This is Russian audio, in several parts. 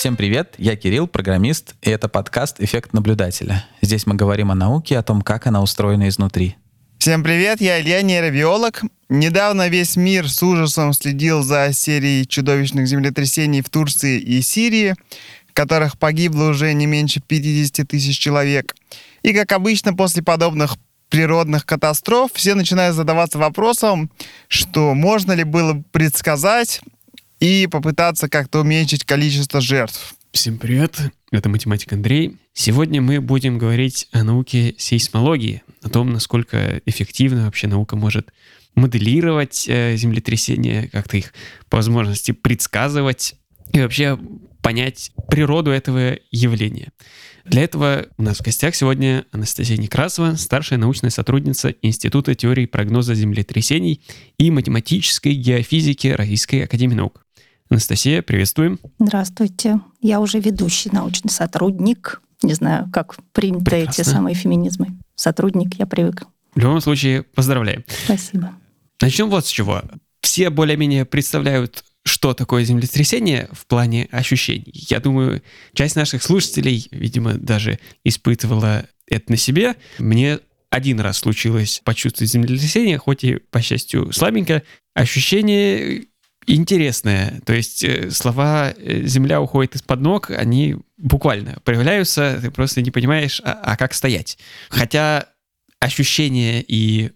Всем привет, я Кирилл, программист, и это подкаст «Эффект наблюдателя». Здесь мы говорим о науке, о том, как она устроена изнутри. Всем привет, я Илья, нейробиолог. Недавно весь мир с ужасом следил за серией чудовищных землетрясений в Турции и Сирии, в которых погибло уже не меньше 50 тысяч человек. И, как обычно, после подобных природных катастроф все начинают задаваться вопросом, что можно ли было предсказать и попытаться как-то уменьшить количество жертв. Всем привет, это математик Андрей. Сегодня мы будем говорить о науке сейсмологии, о том, насколько эффективно вообще наука может моделировать э, землетрясения, как-то их по возможности предсказывать и вообще понять природу этого явления. Для этого у нас в гостях сегодня Анастасия Некрасова, старшая научная сотрудница Института теории прогноза землетрясений и математической геофизики Российской Академии Наук. Анастасия, приветствуем. Здравствуйте. Я уже ведущий научный сотрудник. Не знаю, как приняты Прекрасно. эти самые феминизмы. Сотрудник, я привык. В любом случае, поздравляем. Спасибо. Начнем вот с чего. Все более-менее представляют, что такое землетрясение в плане ощущений. Я думаю, часть наших слушателей, видимо, даже испытывала это на себе. Мне один раз случилось почувствовать землетрясение, хоть и, по счастью, слабенько. Ощущение интересное. То есть э, слова э, «земля уходит из-под ног», они буквально проявляются, ты просто не понимаешь, а, а как стоять. Хотя ощущение и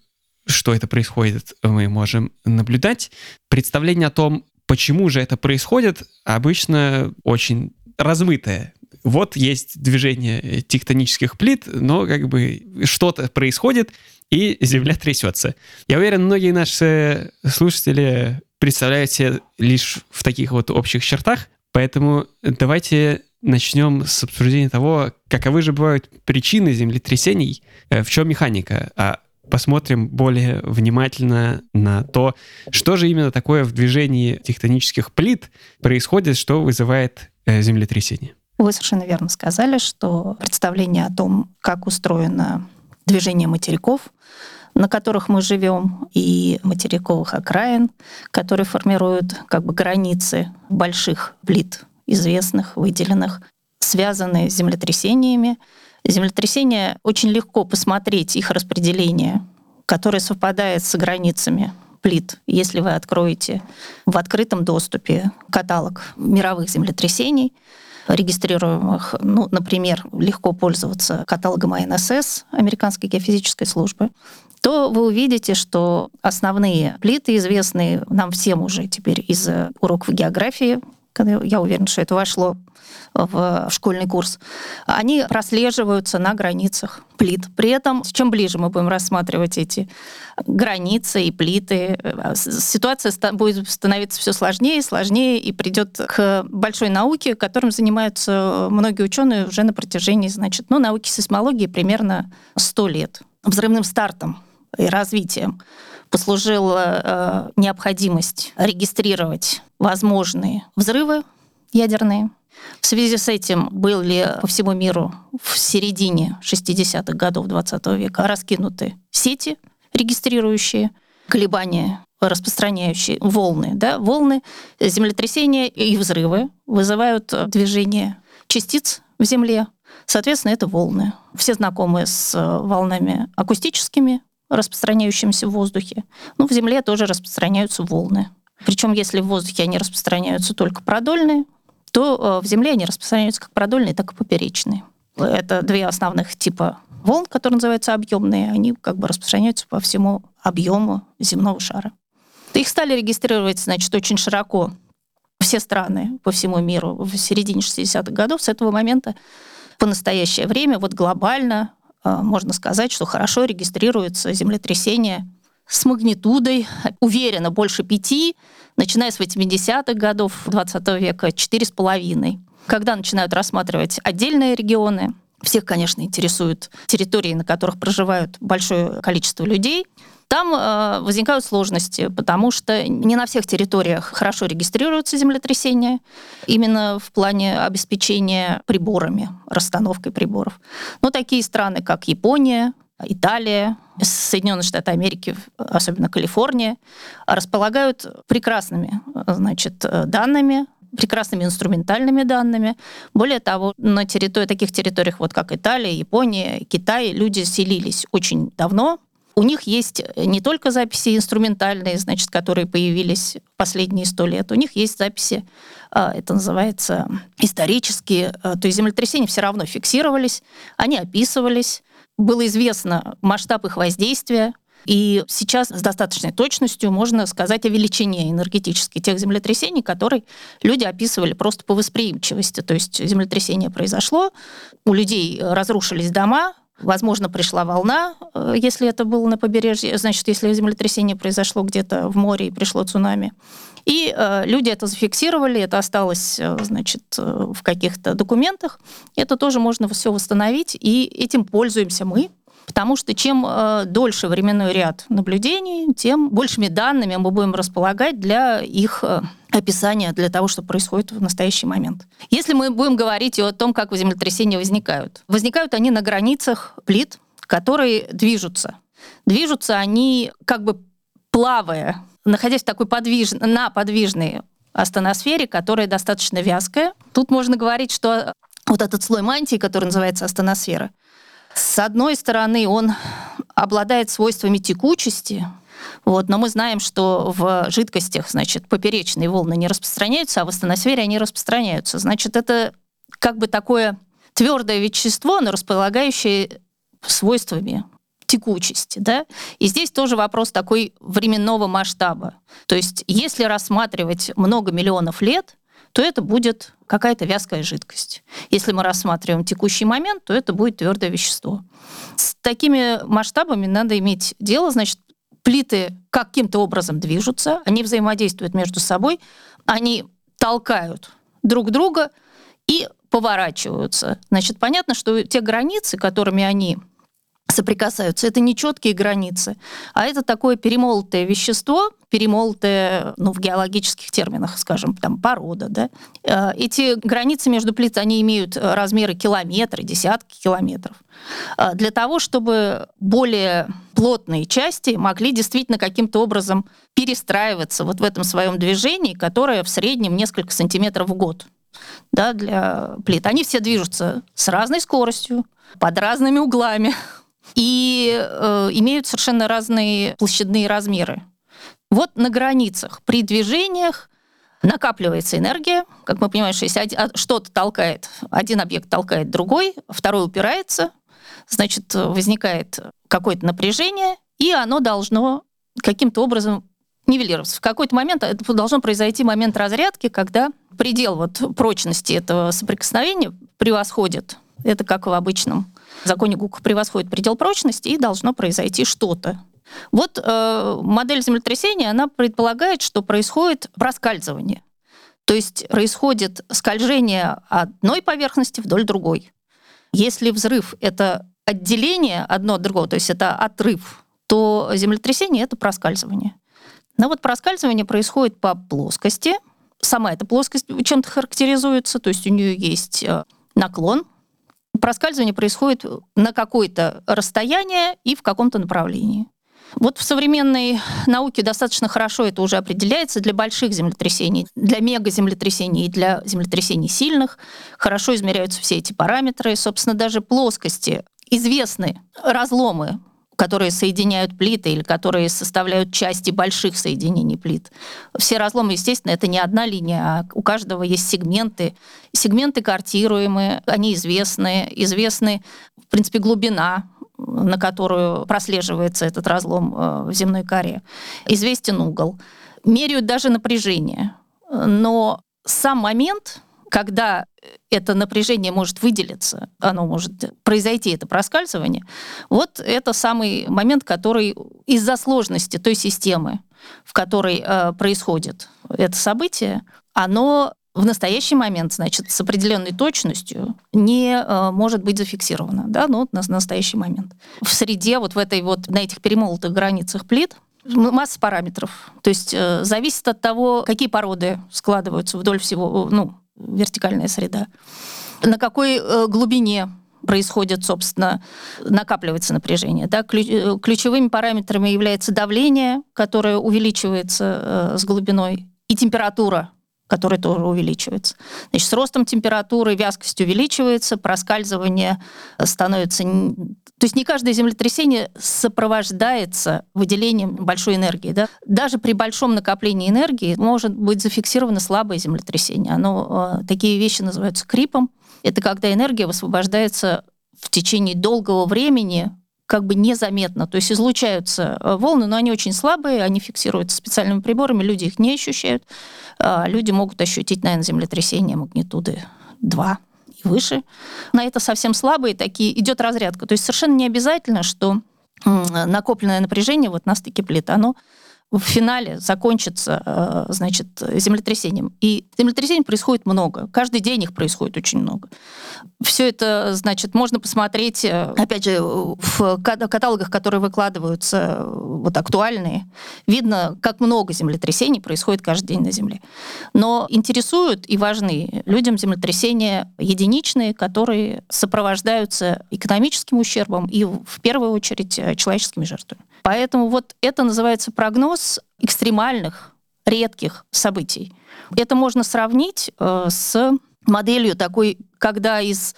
что это происходит, мы можем наблюдать. Представление о том, почему же это происходит, обычно очень размытое. Вот есть движение тектонических плит, но как бы что-то происходит, и Земля трясется. Я уверен, многие наши слушатели представляют себе лишь в таких вот общих чертах. Поэтому давайте начнем с обсуждения того, каковы же бывают причины землетрясений, э, в чем механика, а посмотрим более внимательно на то, что же именно такое в движении тектонических плит происходит, что вызывает э, землетрясение. Вы совершенно верно сказали, что представление о том, как устроено движение материков, на которых мы живем, и материковых окраин, которые формируют как бы границы больших плит, известных, выделенных, связанные с землетрясениями. Землетрясения очень легко посмотреть их распределение, которое совпадает с границами плит, если вы откроете в открытом доступе каталог мировых землетрясений, регистрируемых, ну, например, легко пользоваться каталогом АНСС, Американской геофизической службы, то вы увидите, что основные плиты, известные нам всем уже теперь из уроков географии, я уверена, что это вошло в школьный курс, они прослеживаются на границах плит. При этом, чем ближе мы будем рассматривать эти границы и плиты, ситуация будет становиться все сложнее и сложнее, и придет к большой науке, которым занимаются многие ученые уже на протяжении, значит, ну, науки сейсмологии примерно 100 лет. Взрывным стартом и развитием послужила э, необходимость регистрировать возможные взрывы ядерные. В связи с этим были по всему миру в середине 60-х годов 20 века раскинуты сети, регистрирующие колебания распространяющие волны. Да? Волны, землетрясения и взрывы вызывают движение частиц в Земле. Соответственно, это волны. Все знакомы с волнами акустическими, распространяющимся в воздухе. Ну, в Земле тоже распространяются волны. Причем, если в воздухе они распространяются только продольные, то э, в Земле они распространяются как продольные, так и поперечные. Это две основных типа волн, которые называются объемные. Они как бы распространяются по всему объему земного шара. Их стали регистрировать, значит, очень широко все страны по всему миру в середине 60-х годов. С этого момента по настоящее время вот глобально можно сказать, что хорошо регистрируется землетрясение с магнитудой, уверенно, больше пяти, начиная с 80-х годов 20 века, четыре с половиной. Когда начинают рассматривать отдельные регионы, всех, конечно, интересуют территории, на которых проживают большое количество людей – там э, возникают сложности, потому что не на всех территориях хорошо регистрируются землетрясения, именно в плане обеспечения приборами, расстановкой приборов. Но такие страны, как Япония, Италия, Соединенные Штаты Америки, особенно Калифорния, располагают прекрасными значит, данными прекрасными инструментальными данными. Более того, на территории, таких территориях, вот как Италия, Япония, Китай, люди селились очень давно, у них есть не только записи инструментальные, значит, которые появились последние сто лет, у них есть записи, а, это называется исторические, а, то есть землетрясения все равно фиксировались, они описывались, было известно масштаб их воздействия, и сейчас с достаточной точностью можно сказать о величине энергетически тех землетрясений, которые люди описывали просто по восприимчивости. То есть землетрясение произошло, у людей разрушились дома, Возможно, пришла волна, э, если это было на побережье, значит, если землетрясение произошло где-то в море и пришло цунами. И э, люди это зафиксировали, это осталось, э, значит, э, в каких-то документах. Это тоже можно все восстановить, и этим пользуемся мы, Потому что чем э, дольше временной ряд наблюдений, тем большими данными мы будем располагать для их э, описания, для того, что происходит в настоящий момент. Если мы будем говорить о том, как землетрясения возникают. Возникают они на границах плит, которые движутся. Движутся они как бы плавая, находясь в такой подвиж... на подвижной астеносфере, которая достаточно вязкая. Тут можно говорить, что вот этот слой мантии, который называется астеносфера, с одной стороны, он обладает свойствами текучести, вот, но мы знаем, что в жидкостях, значит, поперечные волны не распространяются, а в астеносфере они распространяются. Значит, это как бы такое твердое вещество, но располагающее свойствами текучести. Да? И здесь тоже вопрос такой временного масштаба. То есть если рассматривать много миллионов лет, то это будет какая-то вязкая жидкость. Если мы рассматриваем текущий момент, то это будет твердое вещество. С такими масштабами надо иметь дело, значит, плиты каким-то образом движутся, они взаимодействуют между собой, они толкают друг друга и поворачиваются. Значит, понятно, что те границы, которыми они соприкасаются. Это не четкие границы, а это такое перемолотое вещество, перемолотое, ну, в геологических терминах, скажем, там, порода, да. Э, эти границы между плит, они имеют размеры километры, десятки километров. Э, для того, чтобы более плотные части могли действительно каким-то образом перестраиваться вот в этом своем движении, которое в среднем несколько сантиметров в год да, для плит. Они все движутся с разной скоростью, под разными углами и э, имеют совершенно разные площадные размеры. Вот на границах при движениях накапливается энергия, как мы понимаем, если а, что-то толкает, один объект толкает другой, второй упирается, значит, возникает какое-то напряжение, и оно должно каким-то образом нивелироваться. В какой-то момент это должно произойти момент разрядки, когда предел вот прочности этого соприкосновения превосходит. Это как в обычном законе Гука превосходит предел прочности, и должно произойти что-то. Вот э, модель землетрясения, она предполагает, что происходит проскальзывание. То есть происходит скольжение одной поверхности вдоль другой. Если взрыв — это отделение одно от другого, то есть это отрыв, то землетрясение — это проскальзывание. Но вот проскальзывание происходит по плоскости. Сама эта плоскость чем-то характеризуется, то есть у нее есть э, наклон, проскальзывание происходит на какое-то расстояние и в каком-то направлении. Вот в современной науке достаточно хорошо это уже определяется для больших землетрясений, для мегаземлетрясений и для землетрясений сильных. Хорошо измеряются все эти параметры. Собственно, даже плоскости известны разломы которые соединяют плиты или которые составляют части больших соединений плит. Все разломы, естественно, это не одна линия, а у каждого есть сегменты. Сегменты картируемые, они известны, известны, в принципе, глубина на которую прослеживается этот разлом э, в земной коре. Известен угол. Меряют даже напряжение. Но сам момент когда это напряжение может выделиться, оно может произойти, это проскальзывание, вот это самый момент, который из-за сложности той системы, в которой э, происходит это событие, оно в настоящий момент, значит, с определенной точностью не э, может быть зафиксировано, да, ну, на, на настоящий момент. В среде, вот в этой вот, на этих перемолотых границах плит, масса параметров. То есть э, зависит от того, какие породы складываются вдоль всего, ну, вертикальная среда. На какой э, глубине происходит, собственно, накапливается напряжение. Да? Э, ключевыми параметрами является давление, которое увеличивается э, с глубиной, и температура, который тоже увеличивается. Значит, с ростом температуры вязкость увеличивается, проскальзывание становится... То есть не каждое землетрясение сопровождается выделением большой энергии. Да? Даже при большом накоплении энергии может быть зафиксировано слабое землетрясение. Оно, э, такие вещи называются крипом. Это когда энергия высвобождается в течение долгого времени как бы незаметно. То есть излучаются э, волны, но они очень слабые, они фиксируются специальными приборами, люди их не ощущают. А люди могут ощутить, наверное, землетрясение магнитуды 2 и выше. На это совсем слабые такие, идет разрядка. То есть совершенно не обязательно, что накопленное напряжение вот на стыке плит, оно в финале закончится, э, значит, землетрясением. И землетрясений происходит много. Каждый день их происходит очень много. Все это, значит, можно посмотреть, э, опять же, в каталогах, которые выкладываются, э, вот актуальные, видно, как много землетрясений происходит каждый день на Земле. Но интересуют и важны людям землетрясения единичные, которые сопровождаются экономическим ущербом и, в первую очередь, человеческими жертвами. Поэтому вот это называется прогноз экстремальных, редких событий. Это можно сравнить э, с моделью такой, когда из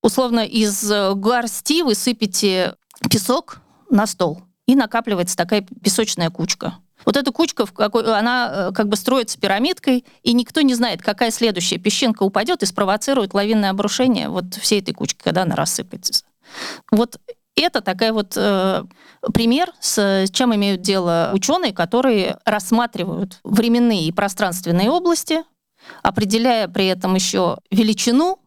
условно из горсти вы сыпете песок на стол, и накапливается такая песочная кучка. Вот эта кучка, она э, как бы строится пирамидкой, и никто не знает, какая следующая песчинка упадет и спровоцирует лавинное обрушение вот всей этой кучки, когда она рассыпется. Вот это такая вот э, пример, с чем имеют дело ученые, которые рассматривают временные и пространственные области, определяя при этом еще величину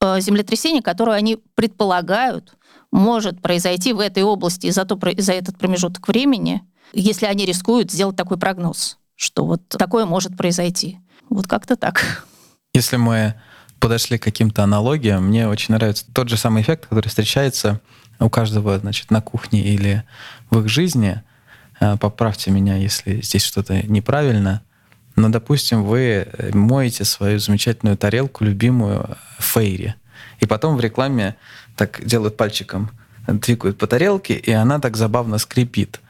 э, землетрясения, которую они предполагают может произойти в этой области за, то, за этот промежуток времени, если они рискуют сделать такой прогноз, что вот такое может произойти. Вот как-то так. Если мы подошли к каким-то аналогиям, мне очень нравится тот же самый эффект, который встречается у каждого, значит, на кухне или в их жизни. Э, поправьте меня, если здесь что-то неправильно. Но, допустим, вы моете свою замечательную тарелку, любимую Фейри. И потом в рекламе так делают пальчиком, двигают по тарелке, и она так забавно скрипит.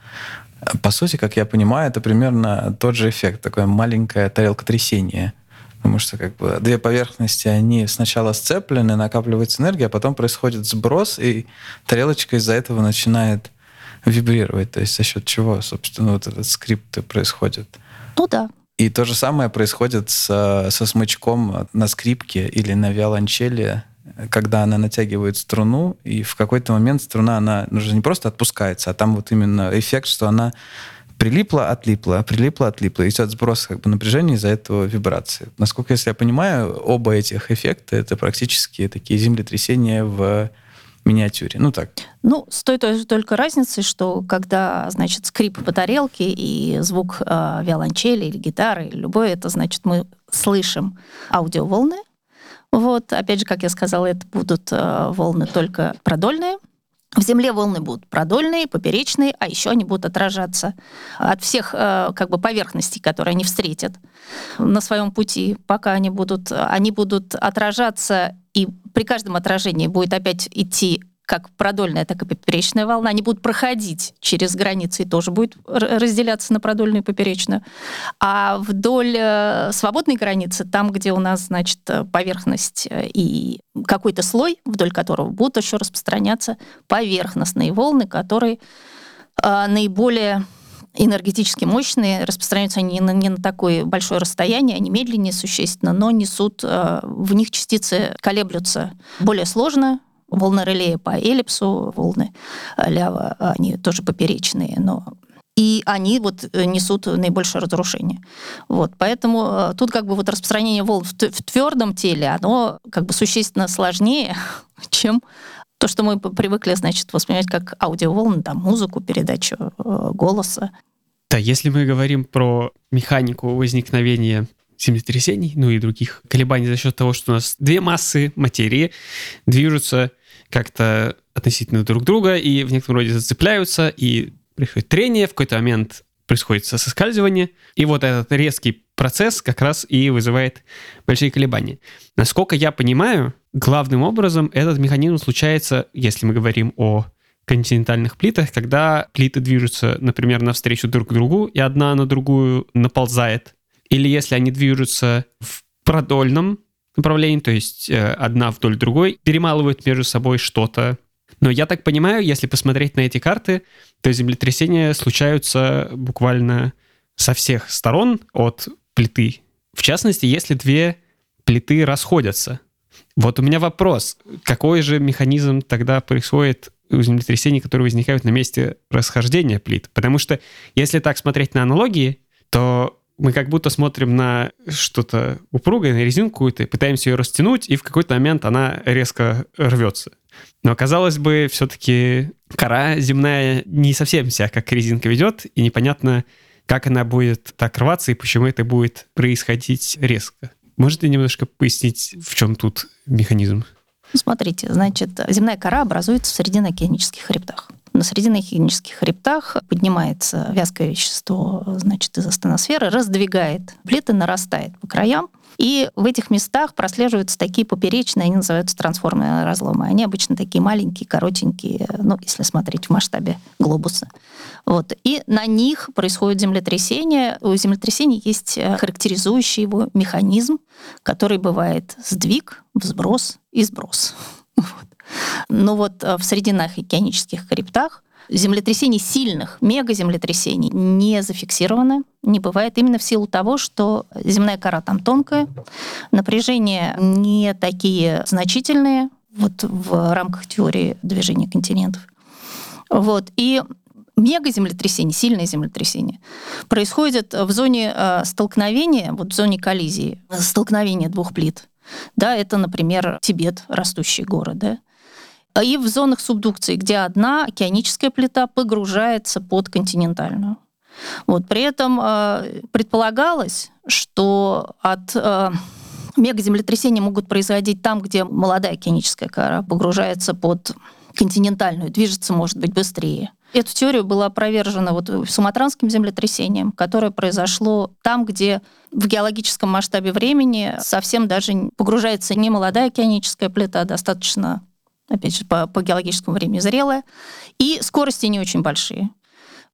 По сути, как я понимаю, это примерно тот же эффект, такое маленькое тарелка трясения. Потому что как бы две поверхности, они сначала сцеплены, накапливается энергия, а потом происходит сброс, и тарелочка из-за этого начинает вибрировать. То есть за счет чего, собственно, вот этот скрипт происходит. Ну да. И то же самое происходит со, со смычком на скрипке или на виолончели, когда она натягивает струну, и в какой-то момент струна, она уже не просто отпускается, а там вот именно эффект, что она прилипло, отлипло, прилипло, отлипло. Идет сброс как бы напряжения из-за этого вибрации. Насколько, если я понимаю, оба этих эффекта это практически такие землетрясения в миниатюре. Ну так. Ну, с той, той только разницей, что когда, значит, скрип по тарелке и звук э, виолончели или гитары, или любое, это значит, мы слышим аудиоволны. Вот, опять же, как я сказала, это будут э, волны только продольные. В Земле волны будут продольные, поперечные, а еще они будут отражаться от всех э, как бы поверхностей, которые они встретят на своем пути, пока они будут, они будут отражаться, и при каждом отражении будет опять идти как продольная, так и поперечная волна, они будут проходить через границы и тоже будет разделяться на продольную и поперечную. А вдоль э, свободной границы, там, где у нас, значит, поверхность э, и какой-то слой, вдоль которого будут еще распространяться поверхностные волны, которые э, наиболее энергетически мощные, распространяются они не на, такое большое расстояние, они медленнее существенно, но несут, в них частицы колеблются более сложно, волны релея по эллипсу, волны э, лява, они тоже поперечные, но и они вот э, несут наибольшее разрушение. Вот, поэтому э, тут как бы вот распространение волн в твердом теле, оно как бы существенно сложнее, чем то, что мы привыкли, значит, воспринимать как аудиоволны, там, музыку, передачу голоса. Да, если мы говорим про механику возникновения землетрясений, ну и других колебаний за счет того, что у нас две массы материи движутся как-то относительно друг друга и в некотором роде зацепляются, и происходит трение, в какой-то момент происходит соскальзывание, и вот этот резкий процесс как раз и вызывает большие колебания. Насколько я понимаю, главным образом этот механизм случается, если мы говорим о континентальных плитах, когда плиты движутся, например, навстречу друг другу, и одна на другую наползает, или если они движутся в продольном направлении, то есть э, одна вдоль другой, перемалывают между собой что-то. Но я так понимаю, если посмотреть на эти карты, то землетрясения случаются буквально со всех сторон от плиты. В частности, если две плиты расходятся. Вот у меня вопрос. Какой же механизм тогда происходит у землетрясений, которые возникают на месте расхождения плит? Потому что если так смотреть на аналогии, то мы как будто смотрим на что-то упругое, на резинку какую-то, пытаемся ее растянуть, и в какой-то момент она резко рвется. Но, казалось бы, все-таки кора земная не совсем себя как резинка ведет, и непонятно, как она будет так рваться и почему это будет происходить резко. Можете немножко пояснить, в чем тут механизм? Ну, смотрите, значит, земная кора образуется в срединно-океанических хребтах. На срединно-океанических хребтах поднимается вязкое вещество значит, из астеносферы, раздвигает плиты, нарастает по краям, и в этих местах прослеживаются такие поперечные, они называются трансформные разломы. Они обычно такие маленькие, коротенькие, ну, если смотреть в масштабе глобуса. Вот. И на них происходит землетрясение. У землетрясения есть э, характеризующий его механизм, который бывает сдвиг, взброс и сброс. Вот. Но вот э, в срединах океанических хребтах землетрясений сильных, мегаземлетрясений не зафиксировано, не бывает именно в силу того, что земная кора там тонкая, напряжения не такие значительные вот в рамках теории движения континентов. Вот. И мегаземлетрясение, сильное землетрясение, происходит в зоне э, столкновения, вот в зоне коллизии, столкновения двух плит. Да, это, например, Тибет, растущий город, да, и в зонах субдукции, где одна океаническая плита погружается под континентальную. Вот. При этом э, предполагалось, что от э, мегаземлетрясения могут происходить там, где молодая океаническая кора погружается под континентальную, движется, может быть, быстрее. Эту теорию была опровержена вот суматранским землетрясением, которое произошло там, где в геологическом масштабе времени совсем даже погружается не молодая океаническая плита, а достаточно опять же, по, по геологическому времени зрелая, и скорости не очень большие.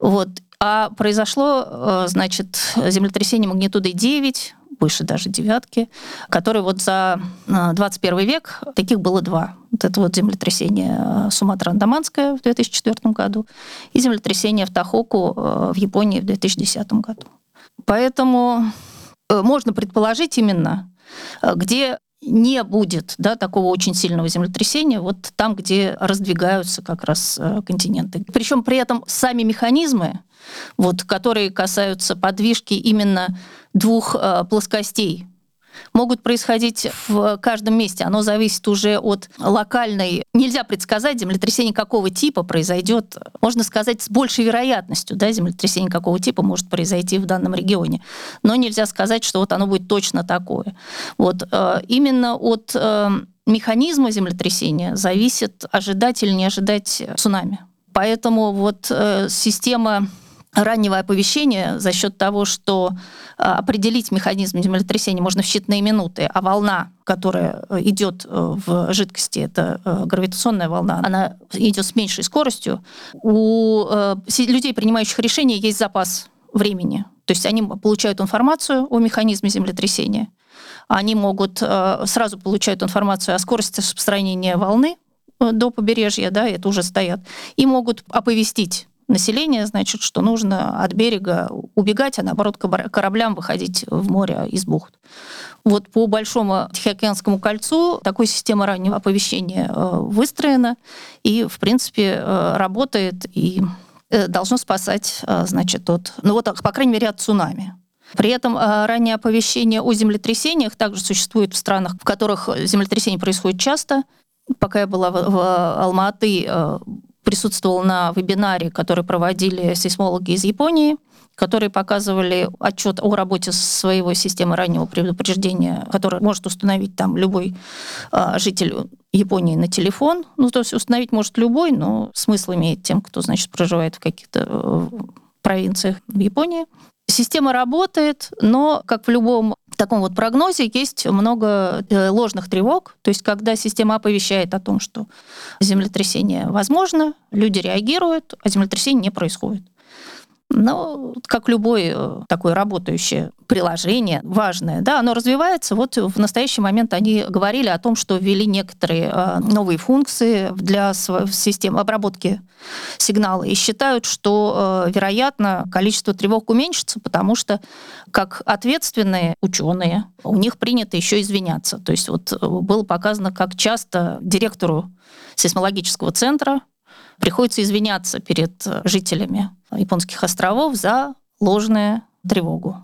Вот. А произошло, э, значит, землетрясение магнитудой 9, выше даже девятки, которые вот за 21 э, век, таких было два. Вот это вот землетрясение э, Суматра-Андаманское в 2004 году и землетрясение в Тахоку в Японии в 2010 году. Поэтому можно предположить именно, где не будет да, такого очень сильного землетрясения вот там, где раздвигаются как раз э, континенты. Причем при этом сами механизмы, вот, которые касаются подвижки именно двух э, плоскостей могут происходить в каждом месте. Оно зависит уже от локальной... Нельзя предсказать, землетрясение какого типа произойдет. Можно сказать, с большей вероятностью, да, землетрясение какого типа может произойти в данном регионе. Но нельзя сказать, что вот оно будет точно такое. Вот э, именно от э, механизма землетрясения зависит ожидать или не ожидать цунами. Поэтому вот э, система раннего оповещения за счет того, что а, определить механизм землетрясения можно в считанные минуты, а волна, которая э, идет э, в жидкости, это э, гравитационная волна, она идет с меньшей скоростью, у людей, принимающих решения, есть запас времени. То есть они получают информацию о механизме землетрясения, они могут сразу получают информацию о скорости распространения волны до побережья, да, это уже стоят, и могут оповестить населения, значит, что нужно от берега убегать, а наоборот кораблям выходить в море из бухт. Вот по Большому Тихоокеанскому кольцу такой система раннего оповещения э, выстроена и, в принципе, э, работает и э, должно спасать, значит, от, ну вот, по крайней мере, от цунами. При этом раннее оповещение о землетрясениях также существует в странах, в которых землетрясения происходят часто. Пока я была в, в Алма-Аты, присутствовал на вебинаре, который проводили сейсмологи из Японии, которые показывали отчет о работе своего системы раннего предупреждения, который может установить там любой а, житель Японии на телефон. Ну, то есть установить может любой, но смысл имеет тем, кто, значит, проживает в каких-то э, провинциях в Японии. Система работает, но, как в любом таком вот прогнозе, есть много э, ложных тревог. То есть, когда система оповещает о том, что землетрясение возможно, люди реагируют, а землетрясение не происходит. Но как любое э, такое работающее приложение, важное, да, оно развивается. Вот в настоящий момент они говорили о том, что ввели некоторые э, новые функции для системы обработки сигнала и считают, что, э, вероятно, количество тревог уменьшится, потому что как ответственные ученые у них принято еще извиняться. То есть вот было показано, как часто директору сейсмологического центра приходится извиняться перед жителями японских островов за ложную тревогу.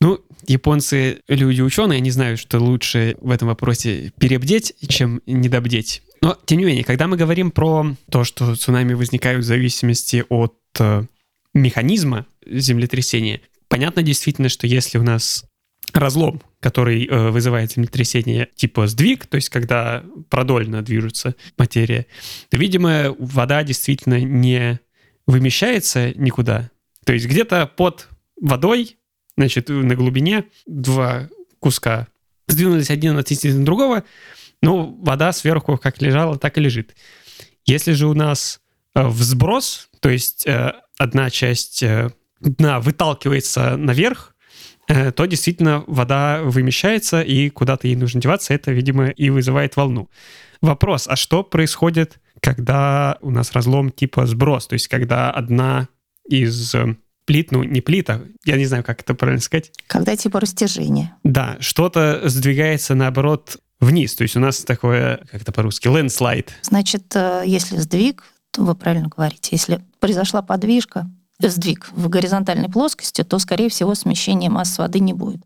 Ну, японцы люди ученые, они знают, что лучше в этом вопросе перебдеть, чем недобдеть. Но, тем не менее, когда мы говорим про то, что цунами возникают в зависимости от э, механизма землетрясения, понятно действительно, что если у нас разлом, который э, вызывает землетрясение типа сдвиг, то есть когда продольно движется материя, то, видимо, вода действительно не вымещается никуда. То есть где-то под водой, значит, на глубине два куска сдвинулись один относительно другого, но вода сверху как лежала, так и лежит. Если же у нас э, взброс, то есть э, одна часть э, дна выталкивается наверх, то действительно вода вымещается, и куда-то ей нужно деваться. Это, видимо, и вызывает волну. Вопрос, а что происходит, когда у нас разлом типа сброс? То есть когда одна из э, плит, ну не плита, я не знаю, как это правильно сказать. Когда типа растяжение. Да, что-то сдвигается наоборот вниз. То есть у нас такое, как это по-русски, landslide. Значит, э, если сдвиг, то вы правильно говорите, если произошла подвижка, сдвиг в горизонтальной плоскости, то, скорее всего, смещения масс воды не будет.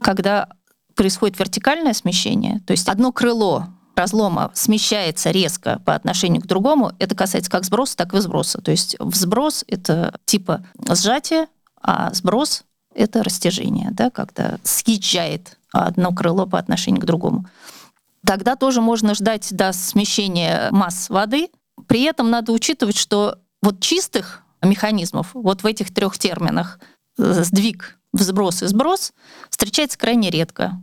Когда происходит вертикальное смещение, то есть одно крыло разлома смещается резко по отношению к другому, это касается как сброса, так и взброса. То есть взброс — это типа сжатие, а сброс — это растяжение, да, когда съезжает одно крыло по отношению к другому. Тогда тоже можно ждать до смещения масс воды. При этом надо учитывать, что вот чистых механизмов вот в этих трех терминах э, сдвиг, взброс и сброс встречается крайне редко.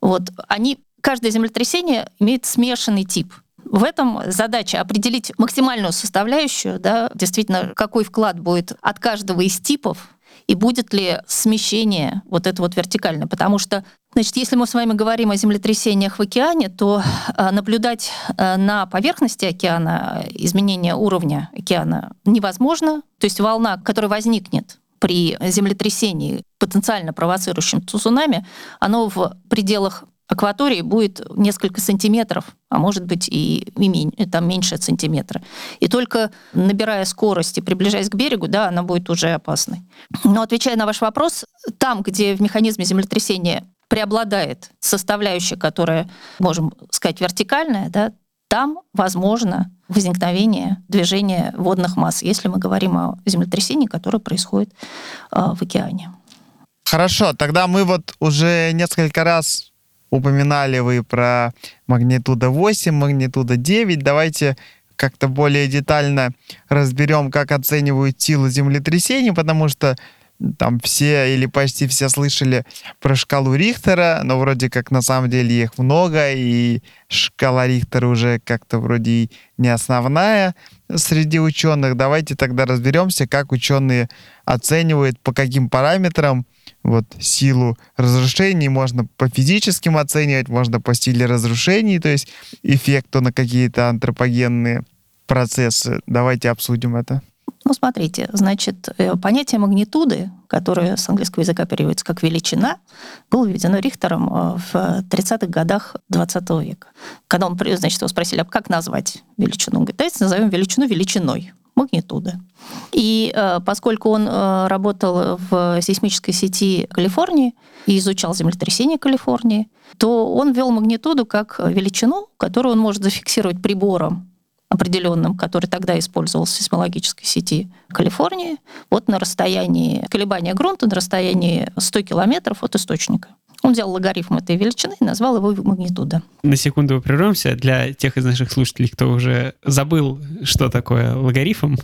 Вот они, каждое землетрясение имеет смешанный тип. В этом задача определить максимальную составляющую, да, действительно, какой вклад будет от каждого из типов и будет ли смещение вот это вот вертикальное. Потому что, значит, если мы с вами говорим о землетрясениях в океане, то э, наблюдать э, на поверхности океана изменение уровня океана невозможно. То есть волна, которая возникнет при землетрясении, потенциально провоцирующем цунами, оно в пределах акватории будет несколько сантиметров, а может быть и, и там меньше сантиметра. И только набирая скорость и приближаясь к берегу, да, она будет уже опасной. Но отвечая на ваш вопрос, там, где в механизме землетрясения преобладает составляющая, которая, можем сказать, вертикальная, да, там возможно возникновение движения водных масс, если мы говорим о землетрясении, которое происходит э, в океане. Хорошо, тогда мы вот уже несколько раз упоминали вы про магнитуда 8, магнитуда 9. Давайте как-то более детально разберем, как оценивают силу землетрясений, потому что там все или почти все слышали про шкалу Рихтера, но вроде как на самом деле их много, и шкала Рихтера уже как-то вроде не основная среди ученых. Давайте тогда разберемся, как ученые оценивают, по каким параметрам вот силу разрушений можно по физическим оценивать, можно по силе разрушений, то есть эффекту на какие-то антропогенные процессы. Давайте обсудим это. Ну, смотрите, значит, э, понятие магнитуды, которое с английского языка переводится как величина, было введено Рихтером э, в 30-х годах 20 века. Когда он, значит, его спросили, а как назвать величину? Он говорит, давайте назовем величину величиной магнитуды. И э, поскольку он э, работал в сейсмической сети Калифорнии и изучал землетрясения Калифорнии, то он ввел магнитуду как величину, которую он может зафиксировать прибором определенным, который тогда использовался в сейсмологической сети Калифорнии, вот на расстоянии колебания грунта, на расстоянии 100 километров от источника. Он взял логарифм этой величины и назвал его магнитуда. На секунду прервемся. Для тех из наших слушателей, кто уже забыл, что такое логарифм,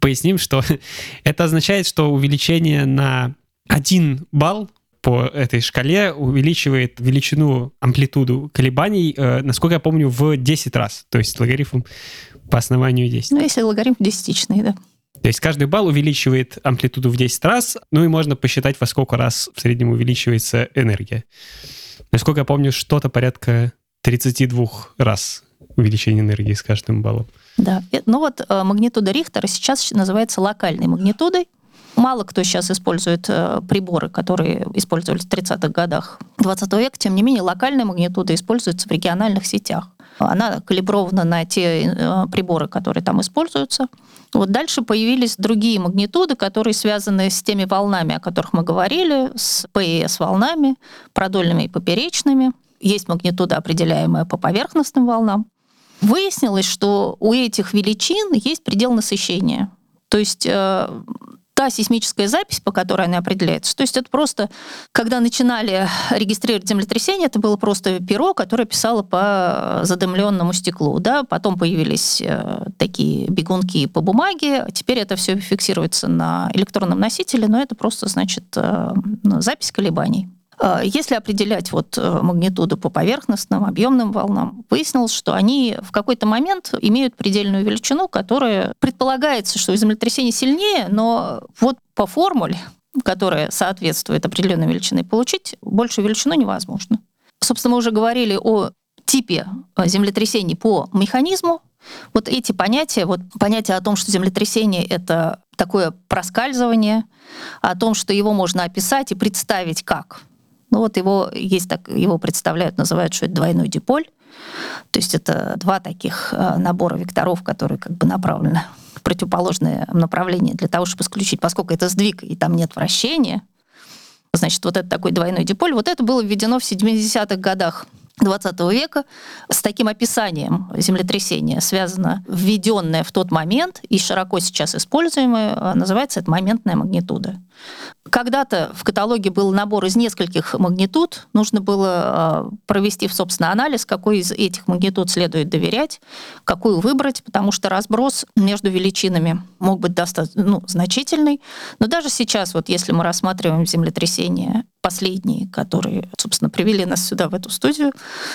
поясним, что это означает, что увеличение на один балл по этой шкале увеличивает величину, амплитуду колебаний, э, насколько я помню, в 10 раз. То есть логарифм по основанию 10. Ну, если логарифм десятичный, да. То есть каждый балл увеличивает амплитуду в 10 раз, ну и можно посчитать, во сколько раз в среднем увеличивается энергия. Насколько я помню, что-то порядка 32 раз увеличение энергии с каждым баллом. Да. Ну вот э, магнитуда Рихтера сейчас называется локальной магнитудой. Мало кто сейчас использует э, приборы, которые использовались в 30-х годах 20 века. Тем не менее, локальная магнитуда используется в региональных сетях. Она калибрована на те э, приборы, которые там используются. Вот дальше появились другие магнитуды, которые связаны с теми волнами, о которых мы говорили, с ПС-волнами, продольными и поперечными. Есть магнитуда, определяемая по поверхностным волнам. Выяснилось, что у этих величин есть предел насыщения. То есть э, та сейсмическая запись, по которой она определяется. То есть это просто, когда начинали регистрировать землетрясение, это было просто перо, которое писало по задымленному стеклу. Да? Потом появились э, такие бегунки по бумаге. Теперь это все фиксируется на электронном носителе, но это просто, значит, э, запись колебаний. Э, если определять вот э, магнитуду по поверхностным, объемным волнам, выяснилось, что они в какой-то момент имеют предельную величину, которая предполагается, что землетрясение сильнее, но вот по формуле, которая соответствует определенной величине, получить большую величину невозможно. Собственно, мы уже говорили о типе э, землетрясений по механизму. Вот эти понятия, вот понятие о том, что землетрясение — это такое проскальзывание, о том, что его можно описать и представить как ну вот его есть так, его представляют, называют, что это двойной диполь. То есть это два таких э, набора векторов, которые как бы направлены в противоположное направление для того, чтобы исключить, поскольку это сдвиг и там нет вращения, значит, вот это такой двойной диполь, вот это было введено в 70-х годах 20 века с таким описанием землетрясения связано, введенное в тот момент и широко сейчас используемое, э, называется это моментная магнитуда. Когда-то в каталоге был набор из нескольких магнитуд. Нужно было э, провести, собственно, анализ, какой из этих магнитуд следует доверять, какую выбрать, потому что разброс между величинами мог быть достаточно ну, значительный. Но даже сейчас, вот если мы рассматриваем землетрясения последние, которые, собственно, привели нас сюда, в эту студию,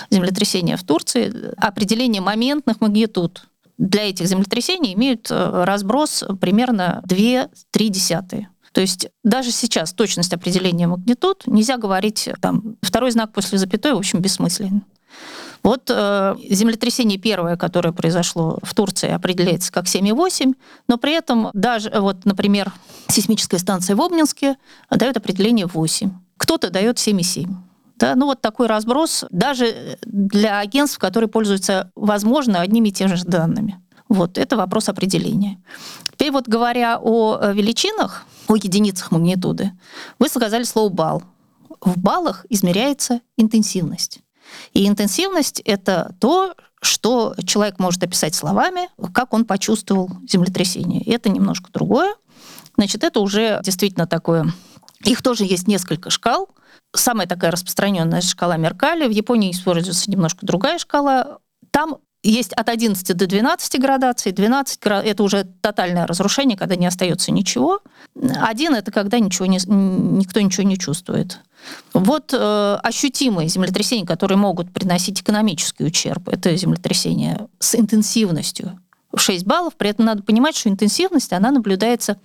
землетрясения в Турции, определение моментных магнитуд для этих землетрясений имеют э, разброс примерно 2-3 десятые. То есть даже сейчас точность определения магнитуд нельзя говорить, там, второй знак после запятой, в общем, бессмыслен. Вот э, землетрясение первое, которое произошло в Турции, определяется как 7,8, но при этом даже, вот, например, сейсмическая станция в Обнинске дает определение 8. Кто-то дает 7,7. Да, ну вот такой разброс даже для агентств, которые пользуются, возможно, одними и теми же данными. Вот, это вопрос определения. Теперь вот говоря о э, величинах, о единицах магнитуды, вы сказали слово «балл». В баллах измеряется интенсивность. И интенсивность — это то, что человек может описать словами, как он почувствовал землетрясение. И это немножко другое. Значит, это уже действительно такое... Их тоже есть несколько шкал. Самая такая распространенная шкала Меркали. В Японии используется немножко другая шкала. Там есть от 11 до 12 градаций. 12 град... это уже тотальное разрушение, когда не остается ничего. Один это когда ничего не... никто ничего не чувствует. Вот э, ощутимые землетрясения, которые могут приносить экономический ущерб, это землетрясения с интенсивностью 6 баллов. При этом надо понимать, что интенсивность, она наблюдается,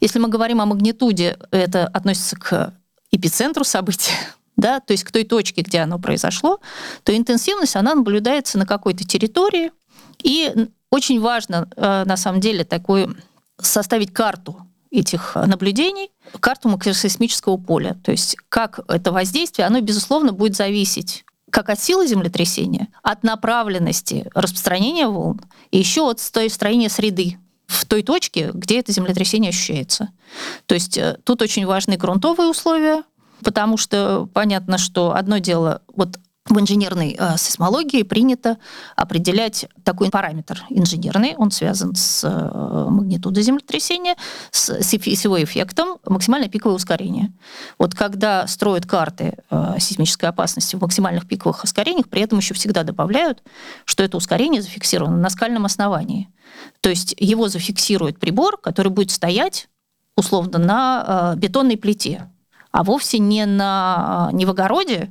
если мы говорим о магнитуде, это относится к эпицентру события, да, то есть к той точке, где оно произошло, то интенсивность, она наблюдается на какой-то территории. И очень важно, э, на самом деле, такую составить карту этих наблюдений, карту макросейсмического поля. То есть как это воздействие, оно, безусловно, будет зависеть как от силы землетрясения, от направленности распространения волн, и еще от строения среды в той точке, где это землетрясение ощущается. То есть э, тут очень важны грунтовые условия, потому что понятно, что одно дело, вот в инженерной э, сейсмологии принято определять такой параметр инженерный, он связан с э, магнитудой землетрясения, с, с эффектом максимальное пиковое ускорение. Вот когда строят карты э, сейсмической опасности в максимальных пиковых ускорениях, при этом еще всегда добавляют, что это ускорение зафиксировано на скальном основании. То есть его зафиксирует прибор, который будет стоять условно на э, бетонной плите а вовсе не, на, не в огороде,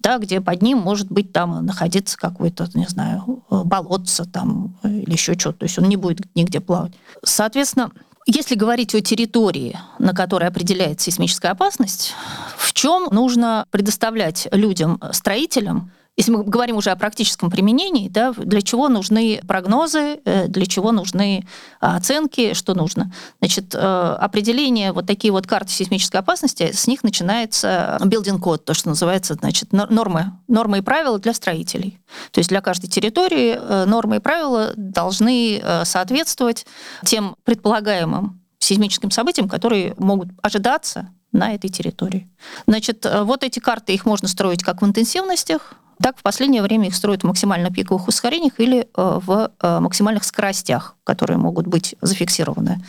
да, где под ним может быть там находиться какой-то, не знаю, болотце там или еще что-то. То есть он не будет нигде плавать. Соответственно, Если говорить о территории, на которой определяется сейсмическая опасность, в чем нужно предоставлять людям, строителям, если мы говорим уже о практическом применении, да, для чего нужны прогнозы, э, для чего нужны оценки, что нужно. Значит, э, определение, вот такие вот карты сейсмической опасности, с них начинается code, то, что называется, значит, нормы, нормы и правила для строителей. То есть для каждой территории э, нормы и правила должны соответствовать тем предполагаемым сейсмическим событиям, которые могут ожидаться на этой территории. Значит, вот эти карты, их можно строить как в интенсивностях, так, в последнее время их строят в максимально пиковых ускорениях или э, в э, максимальных скоростях, которые могут быть зафиксированы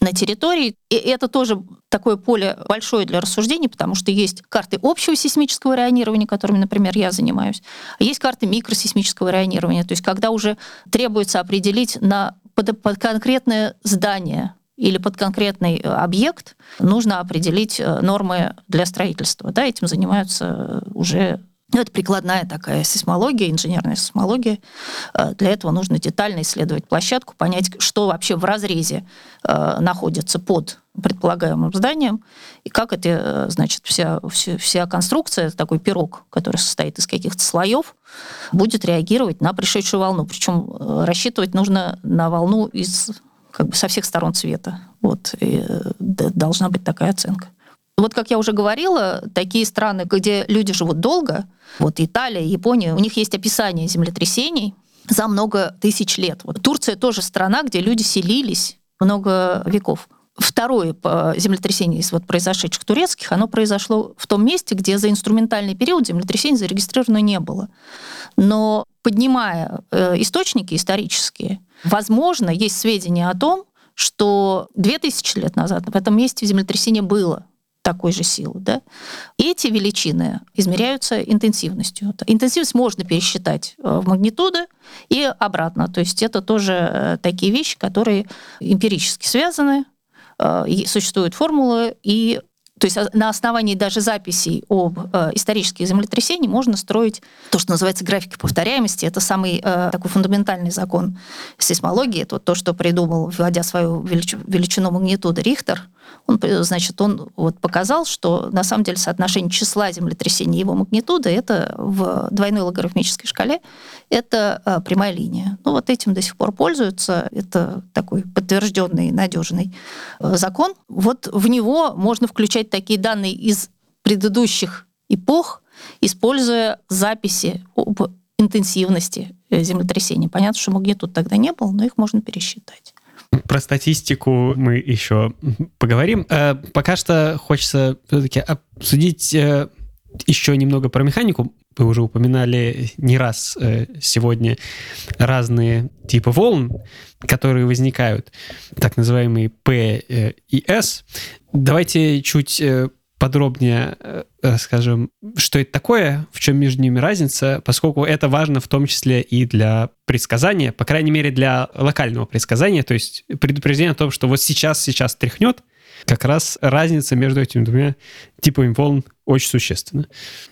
на территории. И это тоже такое поле большое для рассуждений, потому что есть карты общего сейсмического районирования, которыми, например, я занимаюсь, а есть карты микросейсмического районирования, то есть когда уже требуется определить на, под, под конкретное здание или под конкретный э, объект нужно определить нормы для строительства. Да, этим занимаются уже ну, это прикладная такая сейсмология, инженерная сейсмология. Э, для этого нужно детально исследовать площадку, понять, что вообще в разрезе э, находится под предполагаемым зданием, и как это, э, значит, вся, вся, вся конструкция, такой пирог, который состоит из каких-то слоев, будет реагировать на пришедшую волну. Причем рассчитывать нужно на волну из как бы со всех сторон света. Вот, и должна быть такая оценка. Вот, как я уже говорила, такие страны, где люди живут долго, вот Италия, Япония, у них есть описание землетрясений за много тысяч лет. Вот Турция тоже страна, где люди селились много веков. Второе землетрясение из вот произошедших турецких, оно произошло в том месте, где за инструментальный период землетрясений зарегистрировано не было. Но поднимая э, источники исторические, возможно, есть сведения о том, что 2000 лет назад в этом месте землетрясение было такой же силы. Да? Эти величины измеряются интенсивностью. Интенсивность можно пересчитать э, в магнитуды и обратно. То есть это тоже э, такие вещи, которые эмпирически связаны, э, существуют формулы, и то есть а, на основании даже записей об э, исторических землетрясениях можно строить то, что называется графики повторяемости. Это самый э, такой фундаментальный закон сейсмологии. Это то, что придумал, вводя свою велич, величину магнитуды Рихтер. Он, значит, он вот показал, что на самом деле соотношение числа землетрясений и его магнитуды это в двойной логарифмической шкале это э, прямая линия. Ну вот этим до сих пор пользуются. Это такой подтвержденный, надежный э, закон. Вот в него можно включать такие данные из предыдущих эпох, используя записи об интенсивности э, землетрясения. Понятно, что магнитуд тогда не было, но их можно пересчитать. Про статистику мы еще поговорим. Пока что хочется все-таки обсудить еще немного про механику вы уже упоминали не раз э, сегодня разные типы волн, которые возникают, так называемые P э, и S. Давайте чуть э, подробнее расскажем, что это такое, в чем между ними разница, поскольку это важно в том числе и для предсказания, по крайней мере для локального предсказания, то есть предупреждение о том, что вот сейчас, сейчас тряхнет, как раз разница между этими двумя типами волн очень существенна.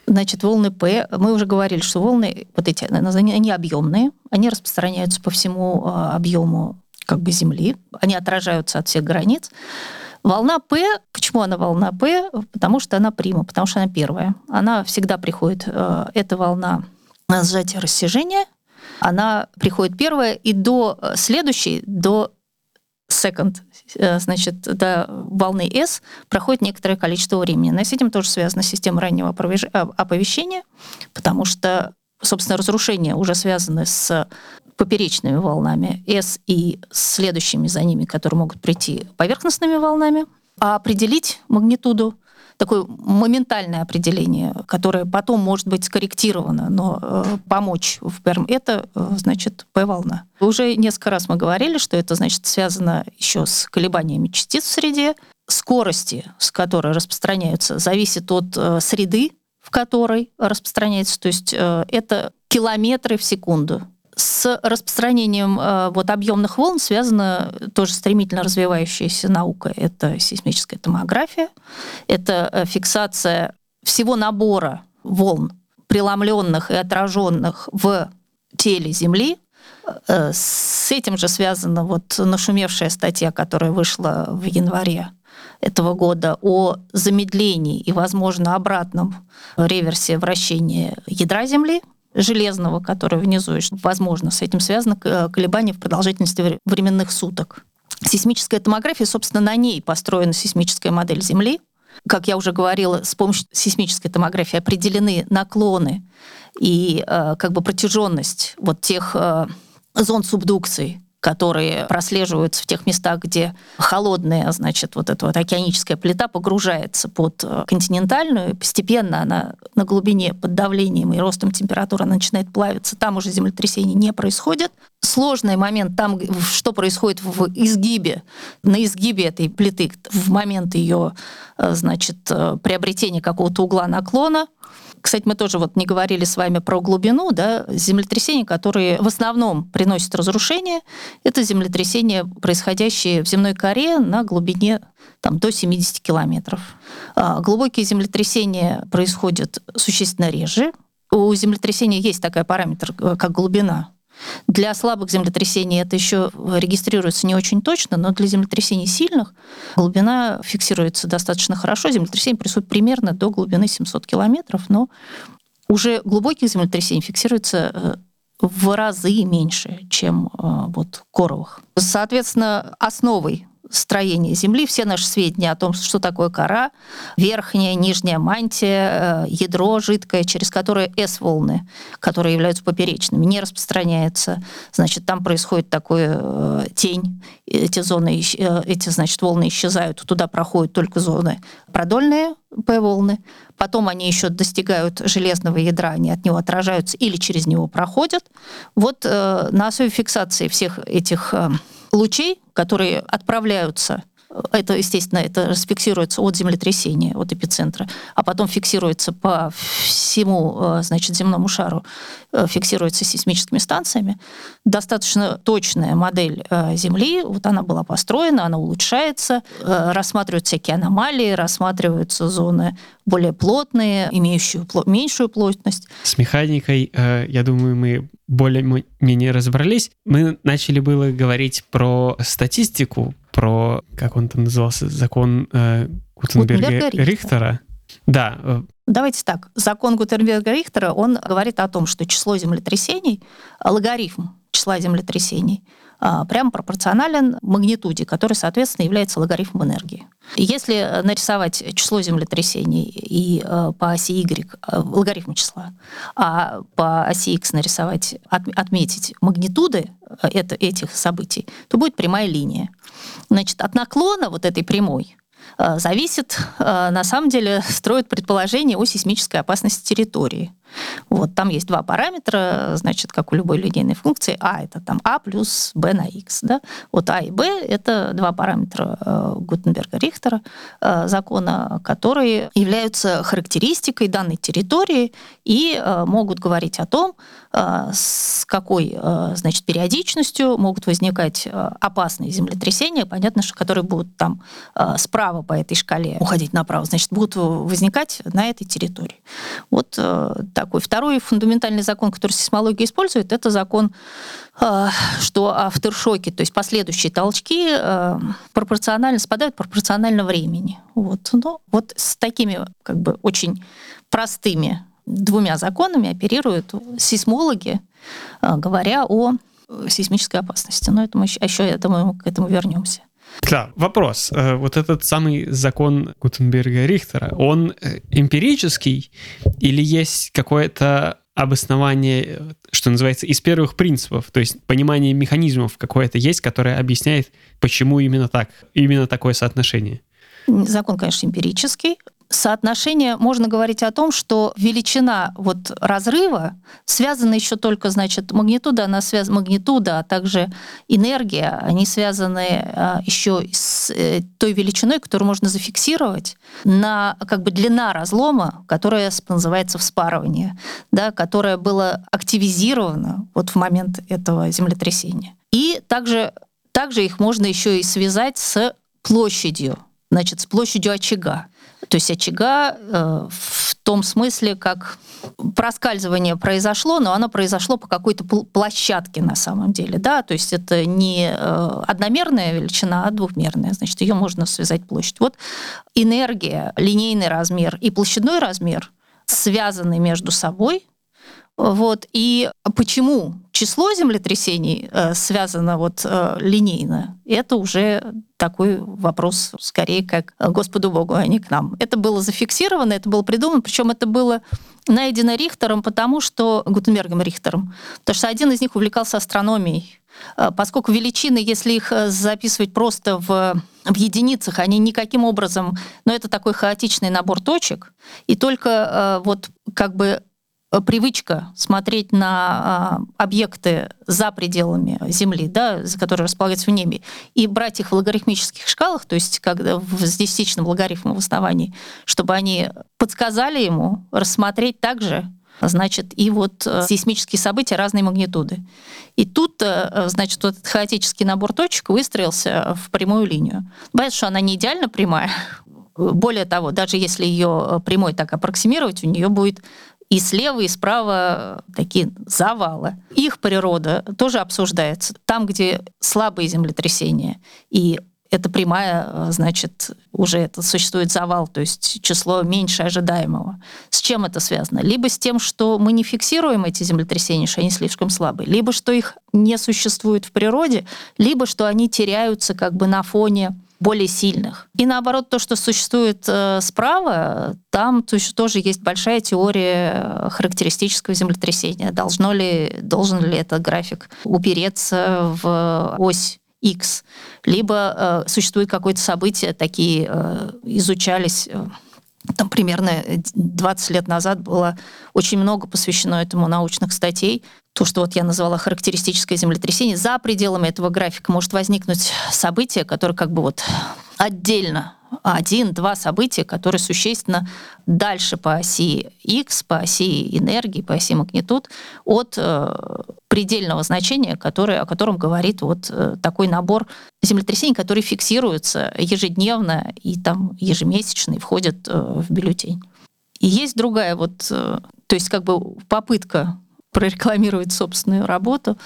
Значит, волны П, мы уже говорили, что волны вот эти, они объемные, они распространяются по всему а, объему как бы Земли, они отражаются от всех границ. Волна П, почему она волна П? Потому что она прима, потому что она первая. Она всегда приходит, а, эта волна сжатия разрежения, она приходит первая, и до следующей, до second, э, значит, до волны S проходит некоторое количество времени. Но с этим тоже связана система раннего оповещения, потому что, собственно, разрушения уже связаны с поперечными волнами S и следующими за ними, которые могут прийти поверхностными волнами. А определить магнитуду такое моментальное определение, которое потом может быть скорректировано, но э, помочь в ПЕРМ, это, э, значит, П-волна. Уже несколько раз мы говорили, что это, значит, связано еще с колебаниями частиц в среде, скорости, с которой распространяются, зависит от э, среды, в которой распространяется. То есть э, это километры в секунду. С распространением э, вот, объемных волн связана тоже стремительно развивающаяся наука. Это сейсмическая томография, это э, фиксация всего набора волн, преломленных и отраженных в теле Земли, Э, с этим же связана вот нашумевшая статья, которая вышла в январе этого года о замедлении и, возможно, обратном реверсе вращения ядра Земли, железного, который внизу, и, возможно, с этим связано колебание в продолжительности временных суток. Сейсмическая томография, собственно, на ней построена сейсмическая модель Земли. Как я уже говорила, с помощью сейсмической томографии определены наклоны и э, как бы протяженность вот тех э, зон субдукции, которые прослеживаются в тех местах, где холодная, значит, вот эта вот океаническая плита погружается под э, континентальную, постепенно она на глубине под давлением и ростом температуры начинает плавиться. Там уже землетрясений не происходит. Сложный момент там, что происходит в изгибе, на изгибе этой плиты, в момент ее, э, значит, э, приобретения какого-то угла наклона, кстати, мы тоже вот не говорили с вами про глубину, да, землетрясения, которые в основном приносят разрушение, это землетрясения, происходящие в земной коре на глубине там, до 70 километров. А глубокие землетрясения происходят существенно реже. У землетрясения есть такой параметр, э, как глубина. Для слабых землетрясений это еще регистрируется не очень точно, но для землетрясений сильных глубина фиксируется достаточно хорошо. Землетрясение происходит примерно до глубины 700 километров, но уже глубоких землетрясений фиксируется э, в разы меньше, чем э, вот коровых. Соответственно, основой строения Земли, все наши сведения о том, что такое кора, верхняя, нижняя мантия, э, ядро жидкое, через которое S-волны, которые являются поперечными, не распространяются. Значит, там происходит такое э, тень, эти зоны, э, эти, значит, волны исчезают, туда проходят только зоны продольные, П-волны, потом они еще достигают железного ядра, они от него отражаются или через него проходят. Вот э, на основе фиксации всех этих э, лучей, которые отправляются это, естественно, это расфиксируется от землетрясения, от эпицентра, а потом фиксируется по всему э, значит, земному шару, э, фиксируется сейсмическими станциями. Достаточно точная модель э, Земли, вот она была построена, она улучшается, рассматриваются всякие аномалии, рассматриваются зоны более плотные, имеющие меньшую плотность. С механикой, я думаю, мы более-менее разобрались. Мы начали было говорить про статистику, про, как он там назывался, закон э, Гутенберга Рихтера. Да. Э, Давайте так. Закон Гутенберга-Рихтера, он говорит о том, что число землетрясений, логарифм числа землетрясений, а, прямо пропорционален магнитуде, который, соответственно, является логарифмом энергии. Если нарисовать число землетрясений и э, по оси Y э, логарифм числа, а по оси X нарисовать, отметить магнитуды это, этих событий, то будет прямая линия. Значит, от наклона вот этой прямой зависит, на самом деле, строит предположение о сейсмической опасности территории. Вот, там есть два параметра, значит, как у любой линейной функции. А — это там А плюс Б на Х. Да? Вот А и Б — это два параметра э, Гутенберга-Рихтера э, закона, которые являются характеристикой данной территории и э, могут говорить о том, с какой значит, периодичностью могут возникать опасные землетрясения, понятно, что которые будут там справа по этой шкале уходить направо, значит, будут возникать на этой территории. Вот так такой. Второй фундаментальный закон, который сейсмология использует, это закон, э, что авторшоки, то есть последующие толчки, э, пропорционально спадают пропорционально времени. Вот. Но вот с такими как бы очень простыми двумя законами оперируют сейсмологи, э, говоря о сейсмической опасности. Но это мы еще я думаю, к этому вернемся. Да, вопрос. Э, вот этот самый закон Гутенберга-Рихтера, он э, эмпирический или есть какое-то обоснование, что называется, из первых принципов, то есть понимание механизмов какое-то есть, которое объясняет, почему именно так, именно такое соотношение? Закон, конечно, эмпирический соотношение можно говорить о том, что величина вот разрыва связана еще только, значит, магнитуда, она связана, магнитуда, а также энергия, они связаны а, еще с э, той величиной, которую можно зафиксировать на как бы длина разлома, которая называется вспарывание, да, которая была активизирована вот в момент этого землетрясения. И также, также их можно еще и связать с площадью, значит, с площадью очага. То есть очага э, в том смысле, как проскальзывание произошло, но оно произошло по какой-то площадке на самом деле, да, то есть это не э, одномерная величина, а двухмерная, значит, ее можно связать площадь. Вот энергия, линейный размер и площадной размер связаны между собой, вот. И почему число землетрясений э, связано вот э, линейно, это уже такой вопрос скорее как Господу Богу, а не к нам. Это было зафиксировано, это было придумано, причем это было найдено Рихтером, потому что Гутенбергом Рихтером, потому что один из них увлекался астрономией. Э, поскольку величины, если их э, записывать просто в, в единицах, они никаким образом, но это такой хаотичный набор точек, и только э, вот как бы Э, привычка смотреть на э, объекты за пределами Земли, да, которые располагаются в небе, и брать их в логарифмических шкалах, то есть когда в, с десятичным логарифмом в основании, чтобы они подсказали ему рассмотреть также значит, и вот э, сейсмические события разной магнитуды. И тут, значит, вот этот хаотический набор точек выстроился в прямую линию. Понятно, что она не идеально прямая, более того, даже если ее прямой так аппроксимировать, у нее будет и слева, и справа такие завалы. Их природа тоже обсуждается. Там, где слабые землетрясения и это прямая, значит, уже это существует завал, то есть число меньше ожидаемого. С чем это связано? Либо с тем, что мы не фиксируем эти землетрясения, что они слишком слабые, либо что их не существует в природе, либо что они теряются как бы на фоне более сильных. И наоборот, то, что существует э, справа, там то есть, тоже есть большая теория э, характеристического землетрясения. Должно ли, должен ли этот график упереться в ось X, либо э, существует какое-то событие, такие э, изучались э, там примерно 20 лет назад было очень много посвящено этому научных статей. То, что вот я назвала характеристическое землетрясение, за пределами этого графика может возникнуть событие, которое как бы вот отдельно один-два события, которые существенно дальше по оси X, по оси энергии, по оси магнитуд от э, предельного значения, который, о котором говорит вот э, такой набор землетрясений, которые фиксируются ежедневно и там ежемесячно и входят э, в бюллетень. И есть другая вот, э, то есть как бы попытка прорекламировать собственную работу,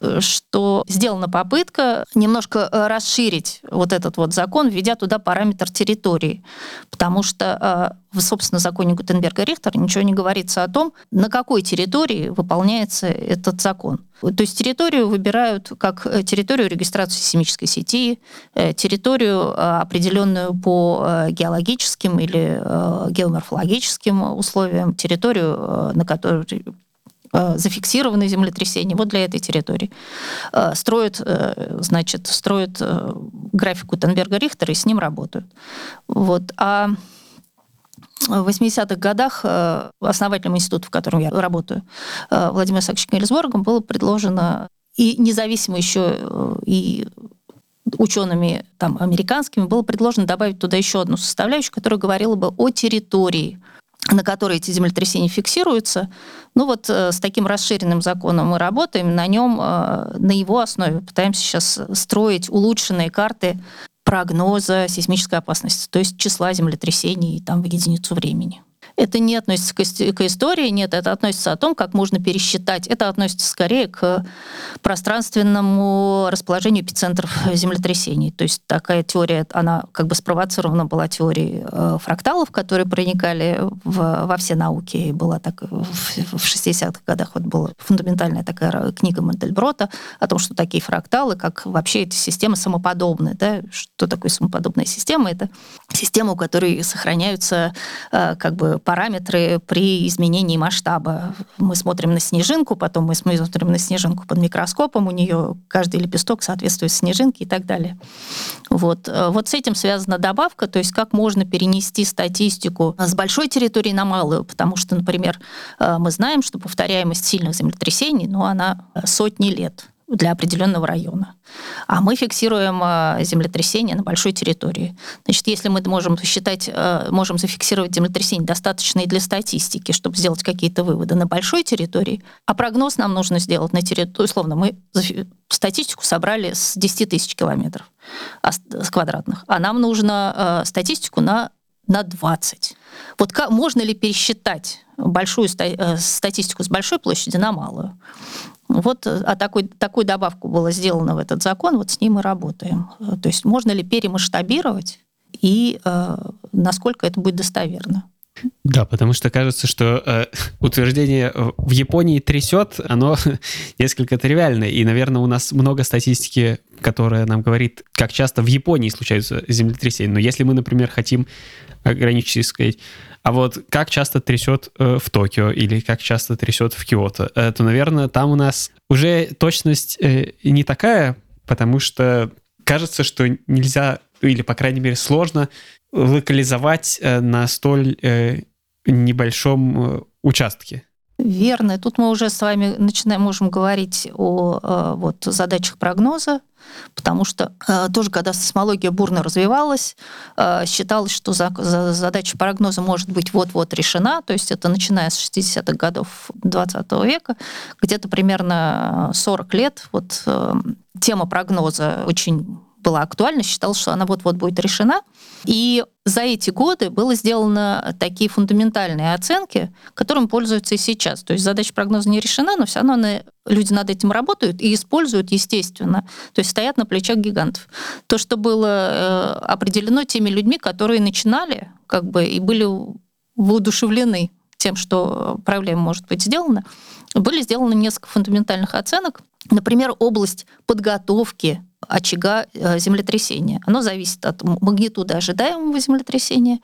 э, что сделана попытка немножко э, расширить вот этот вот закон, введя туда параметр территории. Потому что э, в, собственно, законе Гутенберга-Рихтера ничего не говорится о том, на какой территории выполняется этот закон. То есть территорию выбирают как территорию регистрации сейсмической сети, территорию, определенную по геологическим или геоморфологическим условиям, территорию, на которой зафиксированы землетрясения вот для этой территории. Э, строят, э, значит, строят график Гутенберга Рихтера и с ним работают. Вот. А в 80-х годах основателем института, в котором я работаю, Владимиром Исааковичем Гельсборгом, было предложено и независимо еще и учеными там, американскими было предложено добавить туда еще одну составляющую, которая говорила бы о территории на которой эти землетрясения фиксируются. Ну вот э, с таким расширенным законом мы работаем, на нем, э, на его основе пытаемся сейчас строить улучшенные карты прогноза сейсмической опасности, то есть числа землетрясений там в единицу времени. Это не относится к, истории, нет, это относится о том, как можно пересчитать. Это относится скорее к пространственному расположению эпицентров землетрясений. То есть такая теория, она как бы спровоцирована была теорией э, фракталов, которые проникали в, во все науки. И была так в, в 60-х годах вот была фундаментальная такая книга Мандельброта о том, что такие фракталы, как вообще эти системы самоподобные. Да? Что такое самоподобная система? Это система, у которой сохраняются э, как бы параметры при изменении масштаба. Мы смотрим на снежинку, потом мы смотрим на снежинку под микроскопом, у нее каждый лепесток соответствует снежинке и так далее. Вот. вот с этим связана добавка, то есть как можно перенести статистику с большой территории на малую, потому что, например, э, мы знаем, что повторяемость сильных землетрясений, ну, она сотни лет для определенного района. А мы фиксируем а, землетрясение на большой территории. Значит, если мы можем считать, а, можем зафиксировать землетрясение достаточные для статистики, чтобы сделать какие-то выводы на большой территории, а прогноз нам нужно сделать на территории, условно, мы статистику собрали с 10 тысяч километров с квадратных, а нам нужно а, статистику на на 20. Вот как, можно ли пересчитать большую статистику с большой площади на малую. Вот а такой, такую добавку было сделано в этот закон, вот с ним мы работаем. То есть можно ли перемасштабировать и э, насколько это будет достоверно. Да, потому что кажется, что э, утверждение в Японии трясет, оно несколько тривиальное. И, наверное, у нас много статистики, которая нам говорит, как часто в Японии случаются землетрясения. Но если мы, например, хотим ограничить и сказать, а вот как часто трясет э, в Токио или как часто трясет в Киото, э, то, наверное, там у нас уже точность э, не такая, потому что кажется, что нельзя, или, по крайней мере, сложно локализовать э, на столь э, небольшом э, участке. Верно. Тут мы уже с вами начинаем, можем говорить о вот, задачах прогноза, потому что тоже, когда сейсмология бурно развивалась, считалось, что задача прогноза может быть вот-вот решена, то есть это начиная с 60-х годов 20 века, где-то примерно 40 лет вот тема прогноза очень была актуальна, считал, что она вот-вот будет решена. И за эти годы было сделано такие фундаментальные оценки, которым пользуются и сейчас. То есть задача прогноза не решена, но все равно люди над этим работают и используют, естественно. То есть стоят на плечах гигантов. То, что было э, определено теми людьми, которые начинали как бы и были воодушевлены тем, что проблема может быть сделана, были сделаны несколько фундаментальных оценок. Например, область подготовки очага э, землетрясения. Оно зависит от магнитуды ожидаемого землетрясения.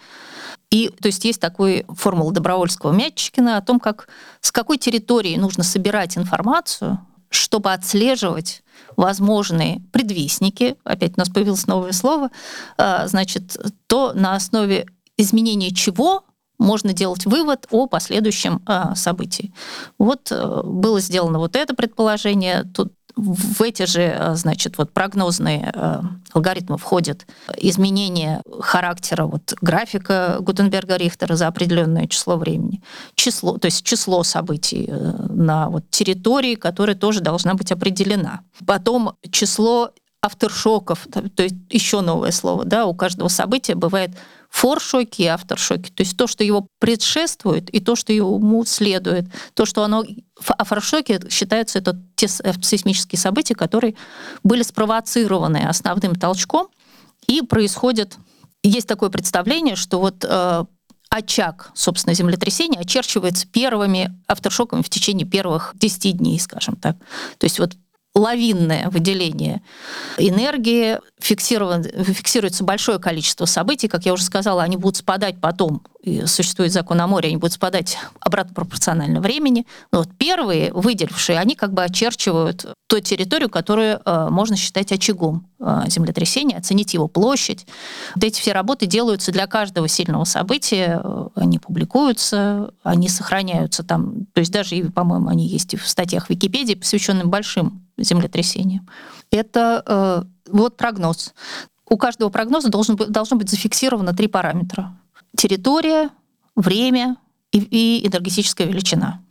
И, то есть есть такой формула Добровольского-Мячикина о том, как, с какой территории нужно собирать информацию, чтобы отслеживать возможные предвестники, опять у нас появилось новое слово, э, значит, то на основе изменения чего можно делать вывод о последующем э, событии. Вот было сделано вот это предположение, тут в эти же, э, значит, вот прогнозные э, алгоритмы входят изменение характера вот графика Гутенберга-Рихтера за определенное число времени, число, то есть число событий э, на вот территории, которая тоже должна быть определена. Потом число авторшоков, то есть еще новое слово, да, у каждого события бывает форшоки и авторшоки, то есть то, что его предшествует, и то, что ему следует. То, что оно... А форшоки считаются это те э, сейсмические события, которые были спровоцированы основным толчком, и происходит... Есть такое представление, что вот э, очаг, собственно, землетрясения очерчивается первыми авторшоками в течение первых 10 дней, скажем так. То есть вот лавинное выделение энергии, фиксируется большое количество событий, как я уже сказала, они будут спадать потом, и существует закон о море, они будут спадать обратно пропорционально времени. Но вот первые, выделившие, они как бы очерчивают ту территорию, которую э, можно считать очагом э, землетрясения, оценить его площадь. Вот эти все работы делаются для каждого сильного события, э, они публикуются, они сохраняются там, то есть даже, по-моему, они есть и в статьях Википедии, посвященным большим землетрясениям. Это э, вот прогноз. У каждого прогноза должен, должно быть зафиксировано три параметра. Территория, время и, и энергетическая величина.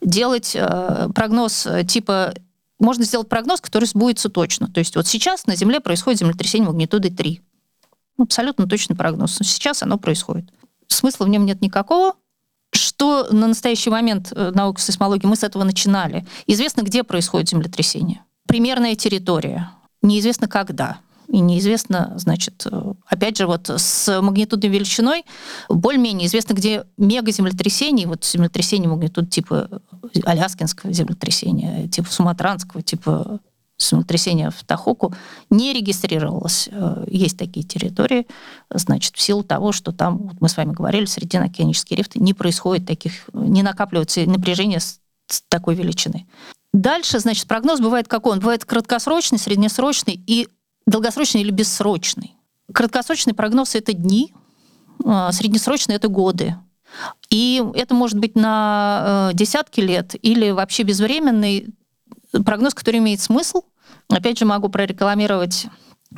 Делать э, прогноз э, типа можно сделать прогноз, который сбудется точно. То есть вот сейчас на Земле происходит землетрясение магнитудой 3. Абсолютно точный прогноз. Сейчас оно происходит. Смысла в нем нет никакого. Что на настоящий момент э, наука сейсмологии, мы с этого начинали. Известно, где происходит землетрясение. Примерная территория неизвестно когда. И неизвестно, значит, опять же, вот с магнитудной величиной более-менее известно, где мегаземлетрясение, вот землетрясение магнитуд типа Аляскинского землетрясения, типа Суматранского, типа землетрясения в Тахоку не регистрировалось. Есть такие территории, значит, в силу того, что там, вот мы с вами говорили, среди океанические рифты не происходит таких, не накапливается напряжение с такой величины. Дальше, значит, прогноз бывает какой? Он бывает краткосрочный, среднесрочный и долгосрочный или бессрочный. Краткосрочный прогноз — это дни, а, среднесрочный — это годы. И это может быть на э, десятки лет или вообще безвременный прогноз, который имеет смысл. Опять же, могу прорекламировать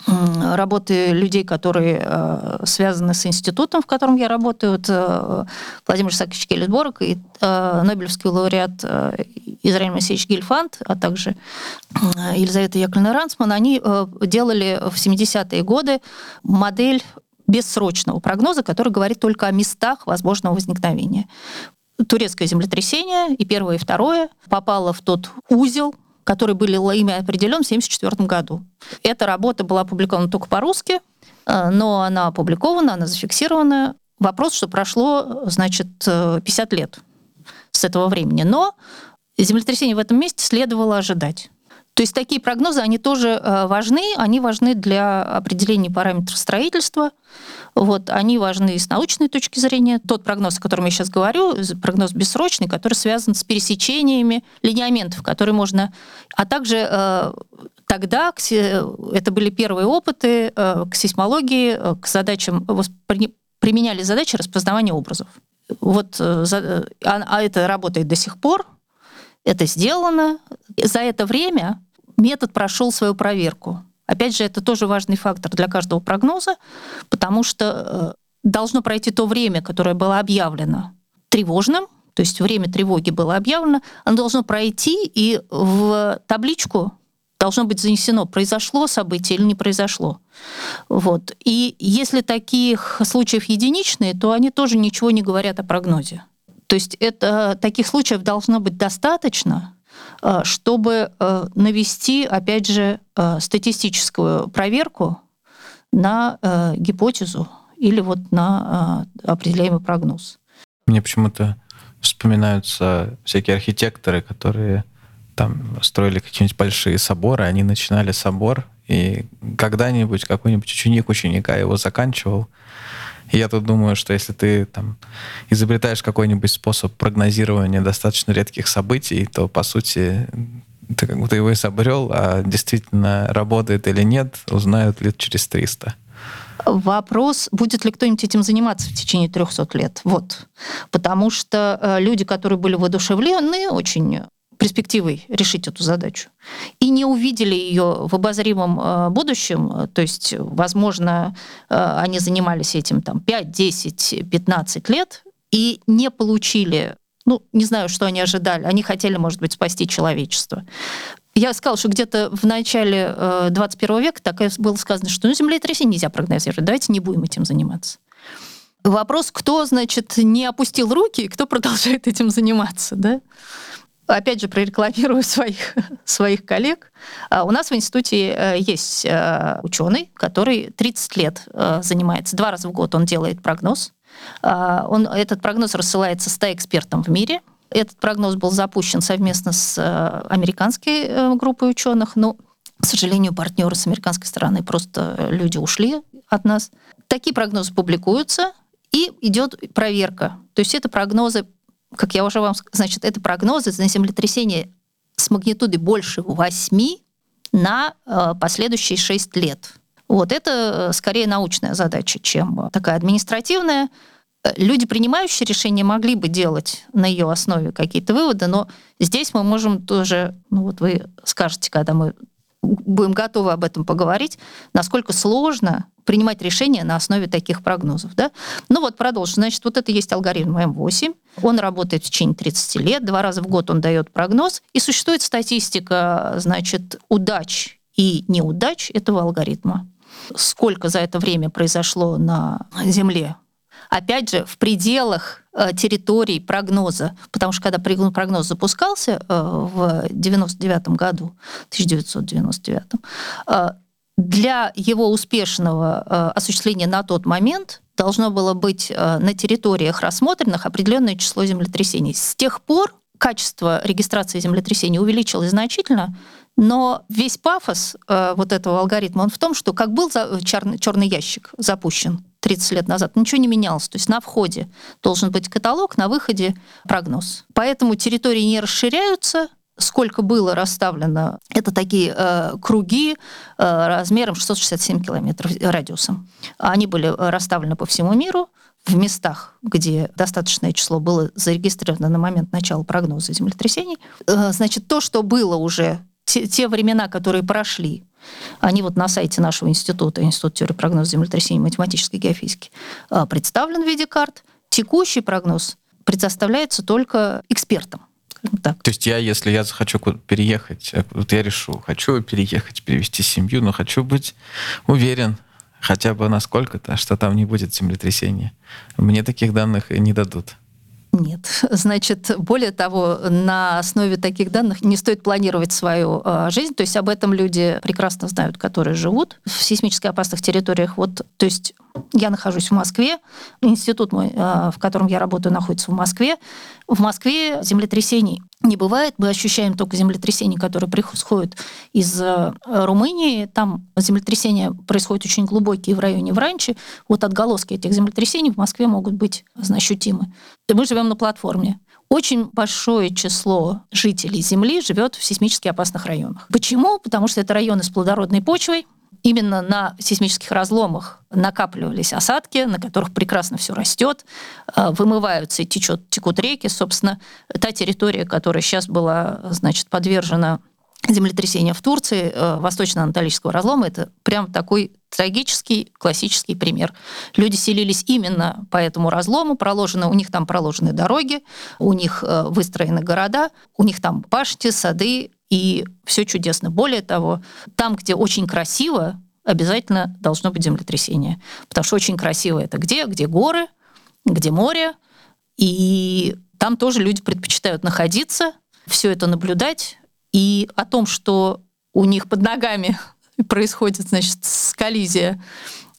работы людей, которые э, связаны с институтом, в котором я работаю, вот, э, Владимир Исаакович Келлисборг и э, Нобелевский лауреат э, Израиль Моисеевич Гильфанд, а также э, Елизавета Яковлевна Рансман, они э, делали в 70-е годы модель бессрочного прогноза, который говорит только о местах возможного возникновения турецкое землетрясение, и первое, и второе, попало в тот узел, который был ими определен в 1974 году. Эта работа была опубликована только по-русски, э, но она опубликована, она зафиксирована. Вопрос, что прошло, значит, 50 лет с этого времени. Но землетрясение в этом месте следовало ожидать. То есть такие прогнозы, они тоже э, важны, они важны для определения параметров строительства, вот, они важны с научной точки зрения. Тот прогноз, о котором я сейчас говорю, прогноз бессрочный, который связан с пересечениями линеаментов, которые можно... А также э, тогда это были первые опыты э, к сейсмологии, к задачам, применяли задачи распознавания образов. Вот, а, а это работает до сих пор, это сделано. За это время метод прошел свою проверку. Опять же, это тоже важный фактор для каждого прогноза, потому что э, должно пройти то время, которое было объявлено тревожным, то есть время тревоги было объявлено, оно должно пройти, и в табличку должно быть занесено, произошло событие или не произошло. Вот. И если таких случаев единичные, то они тоже ничего не говорят о прогнозе. То есть это, таких случаев должно быть достаточно, чтобы э, навести, опять же, э, статистическую проверку на гипотезу или вот на определяемый прогноз. Мне почему-то вспоминаются всякие архитекторы, которые там строили какие-нибудь большие соборы, они начинали собор, и когда-нибудь какой-нибудь ученик ученика его заканчивал, и я тут думаю, что если ты там изобретаешь какой-нибудь способ прогнозирования достаточно редких событий, то, по сути, ты как будто его изобрел, а действительно работает или нет, узнают лет через 300. Вопрос, будет ли кто-нибудь этим заниматься в течение 300 лет. Вот. Потому что э, люди, которые были воодушевлены очень перспективой решить эту задачу. И не увидели ее в обозримом э, будущем, то есть, возможно, э, они занимались этим там 5, 10, 15 лет и не получили ну, не знаю, что они ожидали. Они хотели, может быть, спасти человечество. Я сказала, что где-то в начале 21 э, века так было сказано, что ну, землетрясение нельзя прогнозировать, давайте не будем этим заниматься. Вопрос, кто, значит, не опустил руки и кто продолжает этим заниматься, да? Опять же, прорекламирую своих, своих коллег. А, у нас в институте э, есть э, ученый, который 30 лет э, занимается. Два раза в год он делает прогноз. А, он, этот прогноз рассылается 100 экспертам в мире. Этот прогноз был запущен совместно с американской группой ученых, но, к сожалению, партнеры с американской стороны просто люди ушли от нас. Такие прогнозы публикуются, и идет проверка. То есть это прогнозы как я уже вам... Значит, это прогнозы на землетрясение с магнитудой больше 8 на э, последующие 6 лет. Вот это э, скорее научная задача, чем такая административная. Э, люди, принимающие решения, могли бы делать на ее основе какие-то выводы, но здесь мы можем тоже, ну вот вы скажете, когда мы будем готовы об этом поговорить, насколько сложно принимать решения на основе таких прогнозов. Да? Ну вот, продолжим. Значит, вот это есть алгоритм М8. Он работает в течение 30 лет. Два раза в год он дает прогноз. И существует статистика, значит, удач и неудач этого алгоритма. Сколько за это время произошло на Земле опять же, в пределах э, территорий прогноза, потому что когда прогноз запускался э, в 99 году, 1999, э, для его успешного осуществления на тот момент должно было быть на территориях рассмотренных определенное число землетрясений. С тех пор качество регистрации землетрясений увеличилось значительно, но весь пафос вот этого алгоритма он в том, что как был черный, черный ящик запущен 30 лет назад, ничего не менялось. То есть на входе должен быть каталог, на выходе прогноз. Поэтому территории не расширяются, сколько было расставлено, это такие э, круги э, размером 667 километров радиусом. Они были расставлены по всему миру в местах, где достаточное число было зарегистрировано на момент начала прогноза землетрясений. Э, значит, то, что было уже, те, те времена, которые прошли, они вот на сайте нашего института, Институт теории прогноза землетрясений математической геофизики, а, представлен в виде карт. Текущий прогноз предоставляется только экспертам. Так. То есть я, если я захочу переехать, э, вот я решу, хочу переехать, перевести семью, но хочу быть уверен хотя бы на сколько-то, что там не будет землетрясения. Мне таких данных не дадут. Нет. Значит, более того, на основе таких данных не стоит планировать свою э, жизнь. То есть об этом люди прекрасно знают, которые живут в сейсмически опасных территориях. Вот, то есть я нахожусь в Москве, институт мой, э, в котором я работаю, находится в Москве. В Москве землетрясений не бывает. Мы ощущаем только землетрясения, которые происходят из э, Румынии. Там землетрясения происходят очень глубокие в районе Вранчи. Вот отголоски этих землетрясений в Москве могут быть ощутимы. Мы живем на платформе. Очень большое число жителей Земли живет в сейсмически опасных районах. Почему? Потому что это районы с плодородной почвой, именно на сейсмических разломах накапливались осадки, на которых прекрасно все растет, э, вымываются и течет, текут реки. Собственно, та территория, которая сейчас была значит, подвержена землетрясению в Турции, э, восточно-анатолического разлома, это прям такой трагический классический пример. Люди селились именно по этому разлому, проложены, у них там проложены дороги, у них э, выстроены города, у них там пашти, сады, и все чудесно. Более того, там, где очень красиво, обязательно должно быть землетрясение. Потому что очень красиво это где? Где горы, где море. И там тоже люди предпочитают находиться, все это наблюдать. И о том, что у них под ногами происходит, значит, коллизия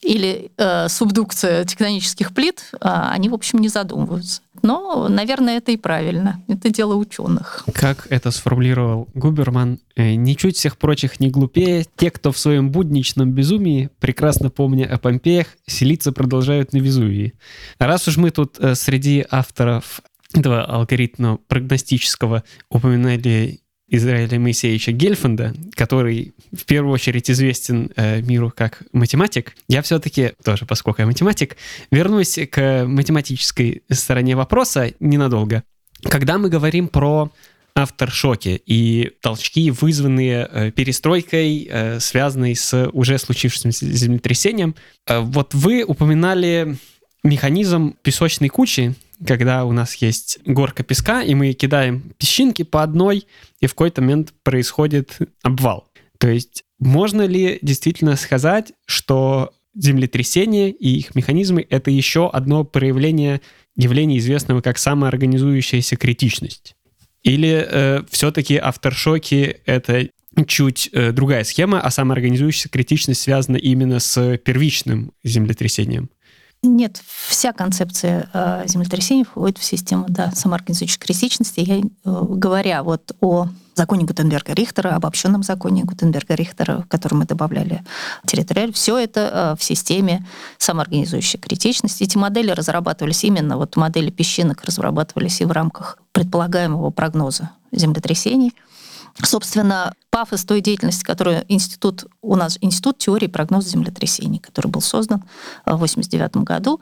или э, субдукция тектонических плит, э, они, в общем, не задумываются. Но, наверное, это и правильно. Это дело ученых. Как это сформулировал Губерман, э, ничуть всех прочих не глупее, те, кто в своем будничном безумии, прекрасно помня о Помпеях, селиться продолжают на Везувии. Раз уж мы тут э, среди авторов этого алгоритма прогностического упоминали Израиля Моисеевича Гельфанда, который в первую очередь известен э, миру как математик, я все-таки, тоже поскольку я математик, вернусь к математической стороне вопроса ненадолго. Когда мы говорим про авторшоки и толчки, вызванные э, перестройкой, э, связанной с уже случившимся землетрясением, э, вот вы упоминали механизм песочной кучи, когда у нас есть горка песка, и мы кидаем песчинки по одной, и в какой-то момент происходит обвал. То есть можно ли действительно сказать, что землетрясения и их механизмы — это еще одно проявление явления, известного как самоорганизующаяся критичность? Или э, все-таки авторшоки — это чуть э, другая схема, а самоорганизующаяся критичность связана именно с первичным землетрясением? Нет, вся концепция э, землетрясений входит в систему да, самоорганизующей критичности. Я, э, говоря вот о законе Гутенберга-Рихтера, обобщенном законе Гутенберга-Рихтера, в который мы добавляли территориаль, все это э, в системе самоорганизующей критичности. Эти модели разрабатывались именно, вот модели песчинок разрабатывались и в рамках предполагаемого прогноза землетрясений. Собственно, пафос той деятельности, которую институт, у нас институт теории прогноза землетрясений, который был создан в 1989 году.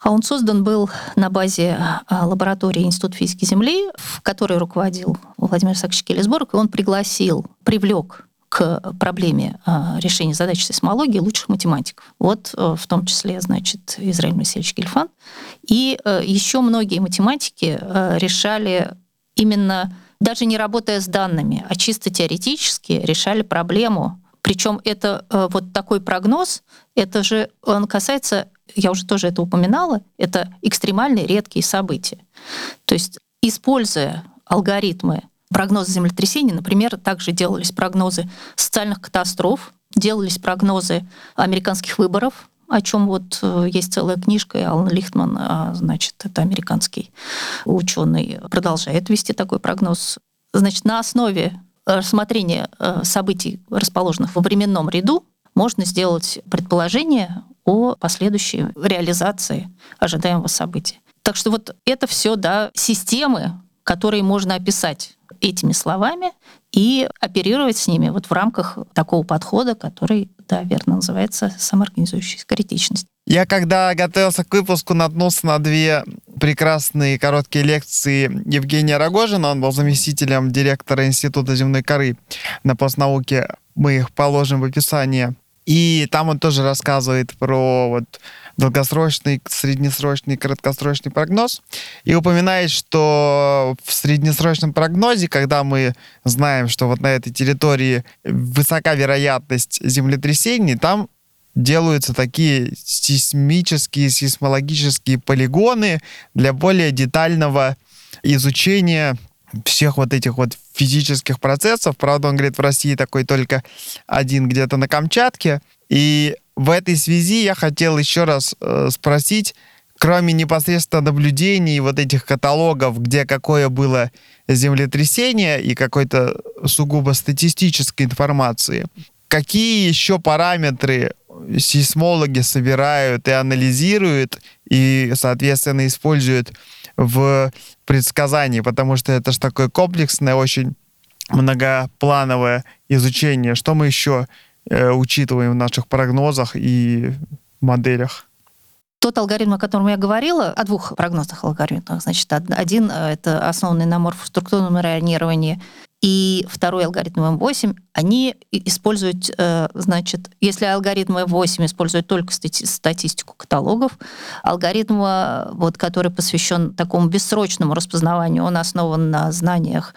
А он создан был на базе а, лаборатории Института физики Земли, в которой руководил Владимир Сакович Келесборг, и он пригласил, привлек к проблеме а, решения задач сейсмологии лучших математиков. Вот э, в том числе, значит, Израиль Моисеевич Гельфан. И э, еще многие математики э, решали именно даже не работая с данными, а чисто теоретически решали проблему. Причем это э, вот такой прогноз, это же он касается, я уже тоже это упоминала, это экстремальные редкие события. То есть используя алгоритмы прогноза землетрясений, например, также делались прогнозы социальных катастроф, делались прогнозы американских выборов, о чем вот э, есть целая книжка, и Алан Лихтман, а, значит, это американский ученый, продолжает вести такой прогноз. Значит, на основе рассмотрения э, событий, расположенных во временном ряду, можно сделать предположение о последующей реализации ожидаемого события. Так что вот это все, да, системы, которые можно описать этими словами и оперировать с ними вот в рамках такого подхода, который, да, верно называется самоорганизующаяся критичность. Я когда готовился к выпуску, наткнулся на две прекрасные короткие лекции Евгения Рогожина. Он был заместителем директора Института земной коры на постнауке. Мы их положим в описание. И там он тоже рассказывает про вот долгосрочный, среднесрочный, краткосрочный прогноз. И упоминает, что в среднесрочном прогнозе, когда мы знаем, что вот на этой территории высока вероятность землетрясений, там делаются такие сейсмические, сейсмологические полигоны для более детального изучения всех вот этих вот физических процессов. Правда, он говорит, в России такой только один где-то на Камчатке. И в этой связи я хотел еще раз э, спросить, кроме непосредственно наблюдений вот этих каталогов, где какое было землетрясение и какой-то сугубо статистической информации, какие еще параметры сейсмологи собирают и анализируют и, соответственно, используют в предсказании, потому что это же такое комплексное, очень многоплановое изучение. Что мы еще э, учитываем в наших прогнозах и моделях? Тот алгоритм, о котором я говорила, о двух прогнозных алгоритмах. Значит, один — это основанный на морфоструктурном ранировании, и второй алгоритм M8, они используют, э, значит, если алгоритм M8 использует только статистику каталогов, алгоритм, э, вот, который посвящен такому бессрочному распознаванию, он основан на знаниях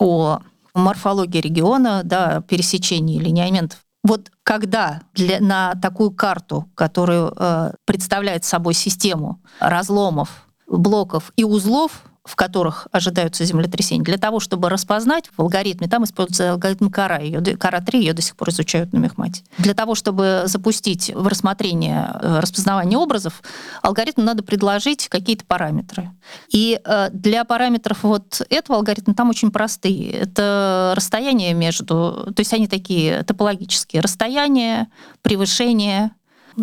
о морфологии региона, да, пересечении линеаментов вот когда для, на такую карту, которую э, представляет собой систему разломов, блоков и узлов, в которых ожидаются землетрясения, для того, чтобы распознать в алгоритме, там используется алгоритм Кара, ее, Кара 3, ее до сих пор изучают на Мехмате. Для того, чтобы запустить в рассмотрение э, распознавания образов, алгоритму надо предложить какие-то параметры. И э, для параметров вот этого алгоритма там очень простые. Это расстояние между, то есть они такие топологические, расстояние, превышение,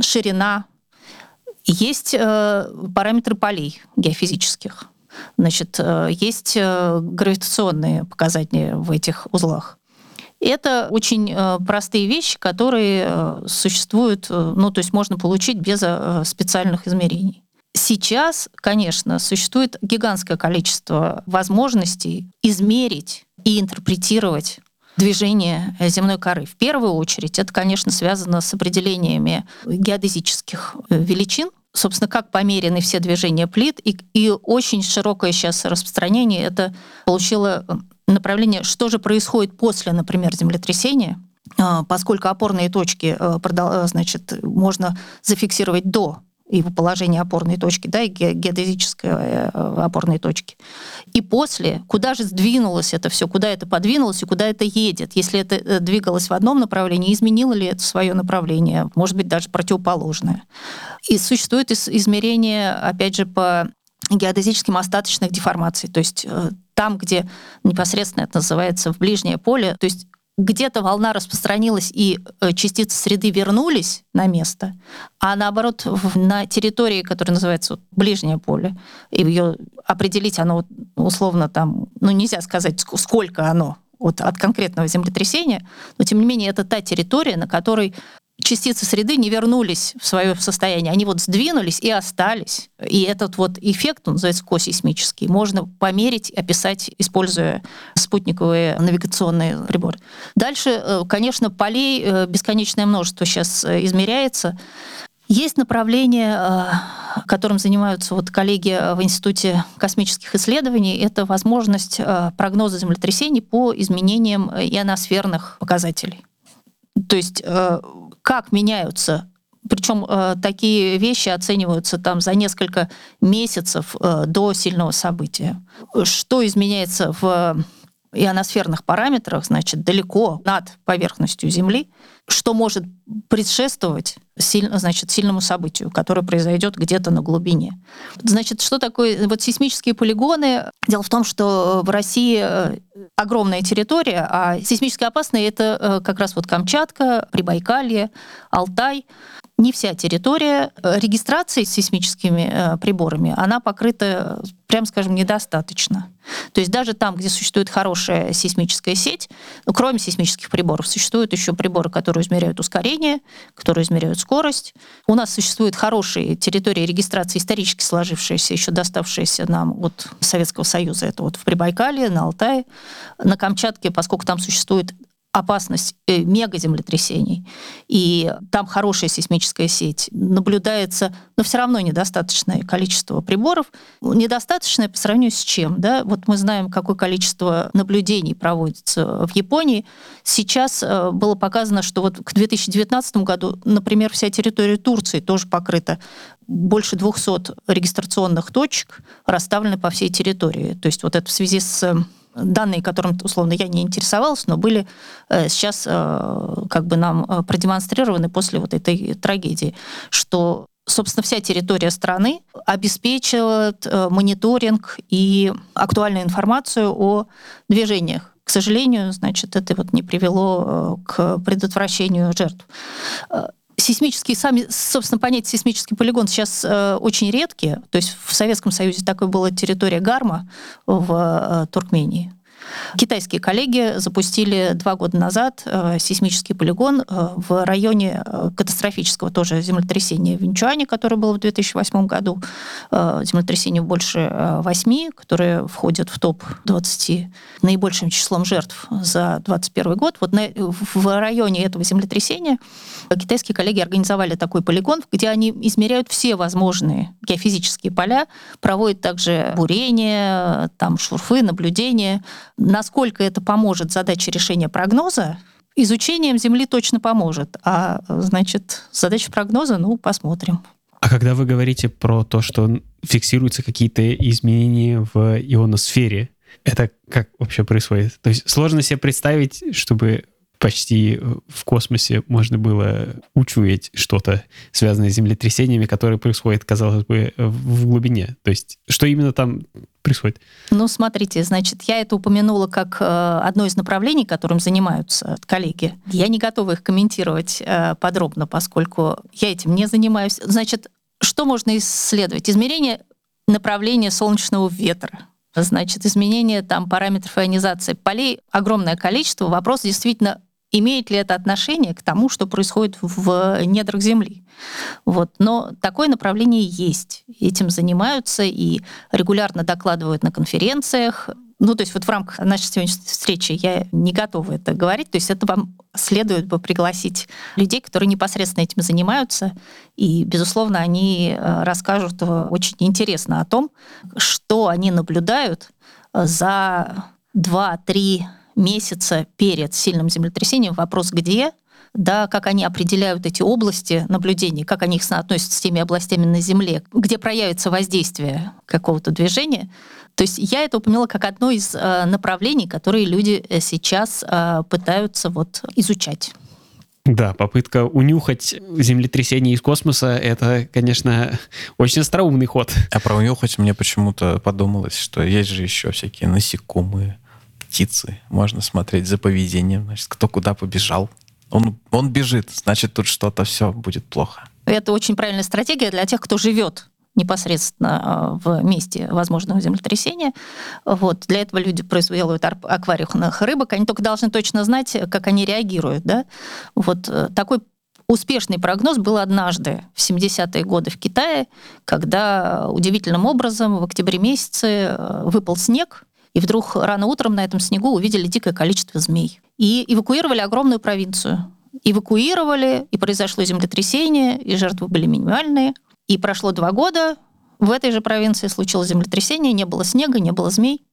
ширина. Есть э, параметры полей геофизических. Значит, э, есть э, гравитационные показатели в этих узлах. Это очень э, простые вещи, которые существуют, ну, то есть можно получить без специальных измерений. Сейчас, конечно, существует гигантское количество возможностей измерить и интерпретировать движение земной коры. В первую очередь это, конечно, связано с определениями геодезических величин, собственно, как померены все движения плит, и, и очень широкое сейчас распространение это получило э, направление, что же происходит после, например, землетрясения, а, поскольку опорные точки э, значит, можно зафиксировать до его положение опорной точки, да, и геодезической э, опорной точки. И после, куда же сдвинулось это все, куда это подвинулось и куда это едет. Если это э, двигалось в одном направлении, изменило ли это свое направление, может быть, даже противоположное. И существует измерение, опять же, по геодезическим остаточных деформаций, то есть э, там, где непосредственно это называется в ближнее поле, то есть где-то волна распространилась и э, частицы среды вернулись на место, а наоборот на территории, которая называется ближнее поле, и ее определить оно условно там, ну нельзя сказать, сколько оно от, от конкретного землетрясения, но тем не менее это та территория, на которой частицы среды не вернулись в свое состояние, они вот сдвинулись и остались. И этот вот эффект, он называется косейсмический, можно померить, описать, используя спутниковые навигационные приборы. Дальше, э, конечно, полей э, бесконечное множество сейчас э, измеряется. Есть направление, которым занимаются вот коллеги в Институте космических исследований, это возможность прогноза землетрясений по изменениям ионосферных показателей. То есть как меняются причем э, такие вещи оцениваются там за несколько месяцев э, до сильного события. Что изменяется в ионосферных параметрах, значит, далеко над поверхностью Земли, что может предшествовать сильно, значит, сильному событию, которое произойдет где-то на глубине. Значит, что такое вот сейсмические полигоны? Дело в том, что в России э, огромная территория, а сейсмически опасные это э, как раз вот Камчатка, Прибайкалье, Алтай не вся территория э, регистрации с сейсмическими э, приборами, она покрыта, прям скажем, недостаточно. То есть даже там, где существует хорошая сейсмическая сеть, ну, кроме сейсмических приборов, существуют еще приборы, которые измеряют ускорение, которые измеряют скорость. У нас существуют хорошие территории регистрации, исторически сложившиеся, еще доставшиеся нам от Советского Союза. Это вот в Прибайкале, на Алтае, на Камчатке, поскольку там существует опасность э, мегаземлетрясений, и там хорошая сейсмическая сеть, наблюдается, но все равно недостаточное количество приборов. Недостаточное по сравнению с чем? Да? Вот мы знаем, какое количество наблюдений проводится в Японии. Сейчас э, было показано, что вот к 2019 году, например, вся территория Турции тоже покрыта больше 200 регистрационных точек расставлены по всей территории. То есть вот это в связи с данные, которым, условно, я не интересовалась, но были э, сейчас э, как бы нам э, продемонстрированы после вот этой трагедии, что собственно, вся территория страны обеспечивает мониторинг и актуальную информацию о движениях. К сожалению, значит, это вот не привело к предотвращению жертв. Сейсмические сами, собственно, понятие сейсмический полигон сейчас э, очень редкие. То есть в Советском Союзе такой была территория Гарма в э, Туркмении. Китайские коллеги запустили два года назад э, сейсмический полигон э, в районе э, катастрофического тоже землетрясения в Инчуане, которое было в 2008 году. Землетрясение больше восьми, которое входит в топ-20 наибольшим числом жертв за 2021 год. Вот на, в районе этого землетрясения китайские коллеги организовали такой полигон, где они измеряют все возможные геофизические поля, проводят также бурение, там шурфы, наблюдения, Насколько это поможет задаче решения прогноза, изучением Земли точно поможет. А, значит, задача прогноза, ну, посмотрим. А когда вы говорите про то, что фиксируются какие-то изменения в ионосфере, это как вообще происходит? То есть сложно себе представить, чтобы почти в космосе можно было учуять что-то, связанное с землетрясениями, которые происходят, казалось бы, в глубине. То есть что именно там происходит? Ну, смотрите, значит, я это упомянула как э, одно из направлений, которым занимаются коллеги. Я не готова их комментировать э, подробно, поскольку я этим не занимаюсь. Значит, что можно исследовать? Измерение направления солнечного ветра. Значит, изменение там параметров ионизации полей огромное количество. Вопрос действительно имеет ли это отношение к тому, что происходит в недрах Земли. Вот. Но такое направление есть. Этим занимаются и регулярно докладывают на конференциях. Ну, то есть вот в рамках нашей сегодняшней встречи я не готова это говорить. То есть это вам следует бы пригласить людей, которые непосредственно этим занимаются. И, безусловно, они э, расскажут очень интересно о том, что они наблюдают за 2-3 месяца перед сильным землетрясением вопрос где, да, как они определяют эти области наблюдений, как они их соотносят с теми областями на Земле, где проявится воздействие какого-то движения. То есть я это упомянула как одно из э, направлений, которые люди э, сейчас э, пытаются вот изучать. Да, попытка унюхать землетрясение из космоса — это, конечно, очень остроумный ход. А про унюхать мне почему-то подумалось, что есть же еще всякие насекомые, птицы. Можно смотреть за поведением, значит, кто куда побежал. Он, он бежит, значит, тут что-то все будет плохо. Это очень правильная стратегия для тех, кто живет непосредственно а, в месте возможного землетрясения. Вот. Для этого люди производят аквариумных рыбок. Они только должны точно знать, как они реагируют. Да? Вот э, такой успешный прогноз был однажды в 70-е годы в Китае, когда удивительным образом в октябре месяце э, выпал снег, и вдруг рано утром на этом снегу увидели дикое количество змей. И эвакуировали огромную провинцию. Эвакуировали, и произошло землетрясение, и жертвы были минимальные. И прошло два года, в этой же провинции случилось землетрясение, не было снега, не было змей.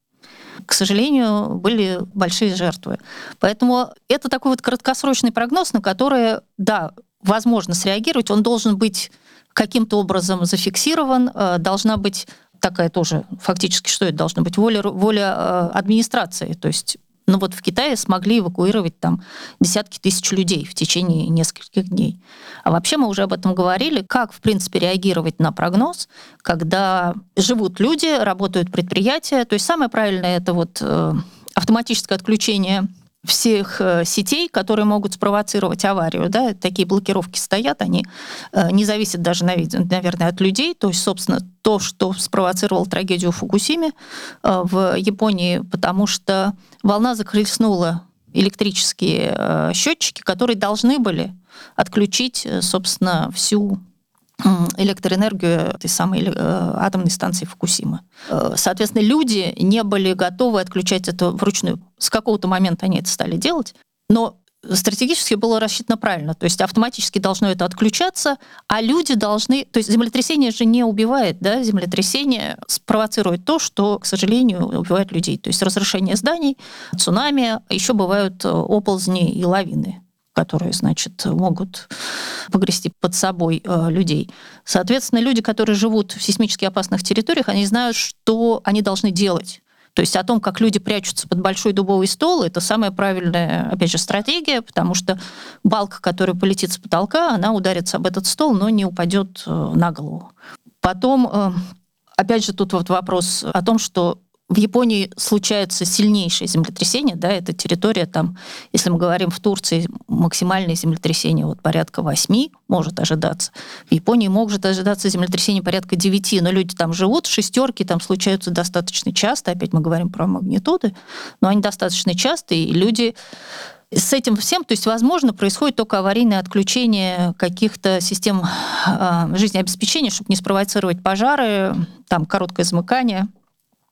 К сожалению, были большие жертвы. Поэтому это такой вот краткосрочный прогноз, на который, да, возможно среагировать. Он должен быть каким-то образом зафиксирован, э, должна быть такая тоже фактически, что это должно быть, воля, воля э, администрации. То есть ну вот в Китае смогли эвакуировать там десятки тысяч людей в течение нескольких дней. А вообще мы уже об этом говорили, как, в принципе, реагировать на прогноз, когда живут люди, работают предприятия. То есть самое правильное это вот э, автоматическое отключение всех э, сетей, которые могут спровоцировать аварию. Да? Такие блокировки стоят, они э, не зависят даже, наверное, от людей. То есть, собственно, то, что спровоцировало трагедию в Фукусиме э, в Японии, потому что волна захлестнула электрические счетчики, которые должны были отключить, собственно, всю электроэнергию этой самой э, атомной станции Фукусима. Э, соответственно, люди не были готовы отключать это вручную. С какого-то момента они это стали делать. Но стратегически было рассчитано правильно. То есть автоматически должно это отключаться, а люди должны... То есть землетрясение же не убивает, да? Землетрясение спровоцирует то, что, к сожалению, убивает людей. То есть разрушение зданий, цунами, еще бывают э, оползни и лавины которые, значит, могут погрести под собой э, людей. Соответственно, люди, которые живут в сейсмически опасных территориях, они знают, что они должны делать. То есть о том, как люди прячутся под большой дубовый стол, это самая правильная, опять же, стратегия, потому что балка, которая полетит с потолка, она ударится об этот стол, но не упадет э, на голову. Потом, э, опять же, тут вот вопрос о том, что в Японии случается сильнейшее землетрясение, да, это территория там, если мы говорим в Турции, максимальное землетрясение вот порядка 8 может ожидаться. В Японии может ожидаться землетрясение порядка 9, но люди там живут, шестерки там случаются достаточно часто, опять мы говорим про магнитуды, но они достаточно часто, и люди с этим всем, то есть, возможно, происходит только аварийное отключение каких-то систем э, жизнеобеспечения, чтобы не спровоцировать пожары, там короткое замыкание –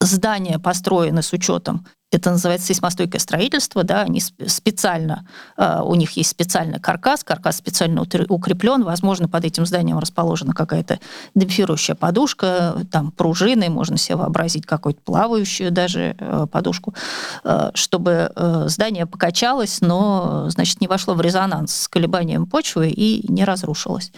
здания построены с учетом это называется сейсмостойкое строительство, да, они специально, э, у них есть специальный каркас, каркас специально укреплен, возможно, под этим зданием расположена какая-то демпфирующая подушка, там пружины, можно себе вообразить какую-то плавающую даже э, подушку, э, чтобы здание покачалось, но, значит, не вошло в резонанс с колебанием почвы и не разрушилось.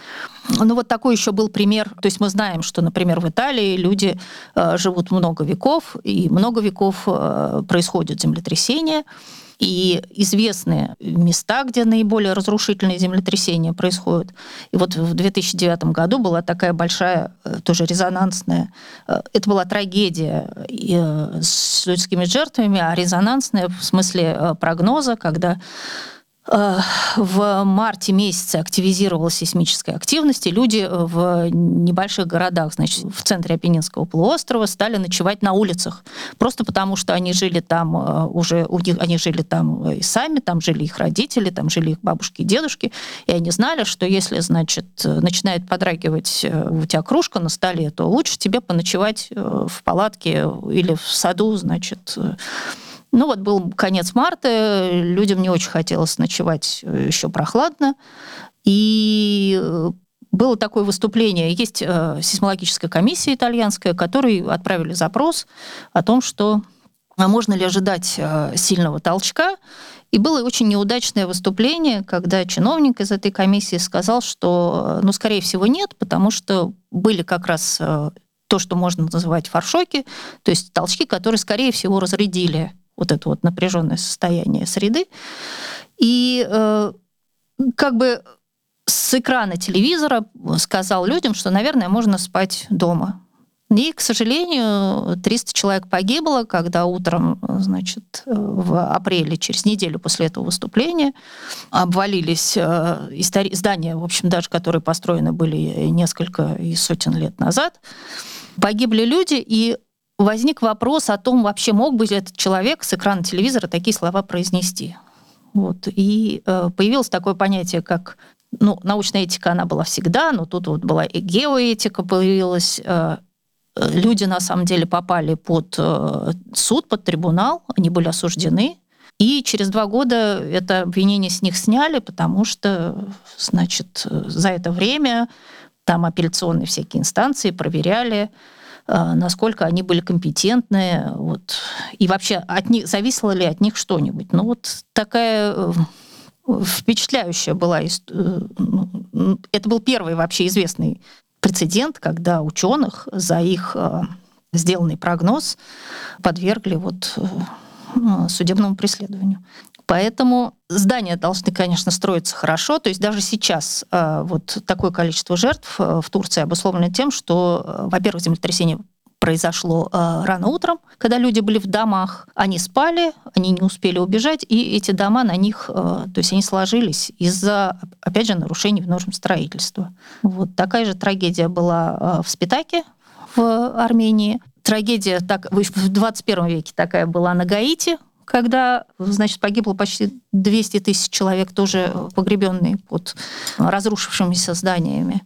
Ну вот такой еще был пример, то есть мы знаем, что, например, в Италии люди живут много веков, и много веков происходит происходят землетрясения, и известные места, где наиболее разрушительные землетрясения происходят. И вот в 2009 году была такая большая, э, тоже резонансная, э, это была трагедия э, с людскими жертвами, а резонансная в смысле прогноза, когда в марте месяце активизировалась сейсмическая активность, и люди в небольших городах, значит, в центре Апеннинского полуострова стали ночевать на улицах, просто потому что они жили там э, уже, у них, они жили там и сами, там жили их родители, там жили их бабушки и дедушки, и они знали, что если, значит, начинает подрагивать э, у тебя кружка на столе, то лучше тебе поночевать в палатке или в саду, значит, ну вот был конец марта, людям не очень хотелось ночевать э, еще прохладно. И э, было такое выступление. Есть э, сейсмологическая комиссия итальянская, которой отправили запрос о том, что а можно ли ожидать сильного толчка. И было очень неудачное выступление, когда чиновник из этой комиссии сказал, что, ну, скорее всего, нет, потому что были как раз то, что можно называть фаршоки, то есть толчки, которые, скорее всего, разрядили вот это вот напряженное состояние среды. И э, как бы с экрана телевизора сказал людям, что, наверное, можно спать дома. И, к сожалению, 300 человек погибло, когда утром, значит, в апреле, через неделю после этого выступления, обвалились э, здания, в общем, даже которые построены были несколько и сотен лет назад. Погибли люди, и возник вопрос о том, вообще мог бы этот человек с экрана телевизора такие слова произнести. Вот. И э, появилось такое понятие, как ну, научная этика, она была всегда, но тут вот была и геоэтика появилась. Э, люди на самом деле попали под э, суд, под трибунал, они были осуждены. И через два года это обвинение с них сняли, потому что, значит, за это время там апелляционные всякие инстанции проверяли, Э, насколько они были компетентны, вот, и вообще от них, зависело ли от них что-нибудь. Ну вот такая э, впечатляющая была. Э, ну, это был первый вообще известный прецедент, когда ученых за их сделанный прогноз подвергли вот судебному преследованию. Поэтому здания должны, конечно, строиться хорошо. То есть даже сейчас э, вот такое количество жертв э, в Турции обусловлено тем, что, э, во-первых, землетрясение произошло э, рано утром, когда люди были в домах, они спали, они не успели убежать, и эти дома на них, э, то есть они сложились из-за, опять же, нарушений в норм строительства. Вот такая же трагедия была э, в Спитаке в Армении. Трагедия так, в 21 веке такая была на Гаити, когда, значит, погибло почти 200 тысяч человек, тоже погребенные под разрушившимися зданиями.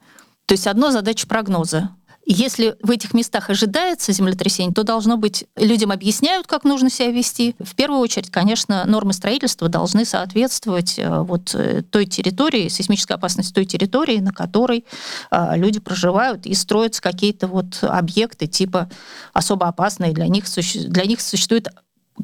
То есть одно задача прогноза. Если в этих местах ожидается землетрясение, то должно быть, людям объясняют, как нужно себя вести. В первую очередь, конечно, нормы строительства должны соответствовать э, вот э, той территории, сейсмической опасности той территории, на которой э, люди проживают, и строятся какие-то вот объекты типа особо опасные для них, для них существует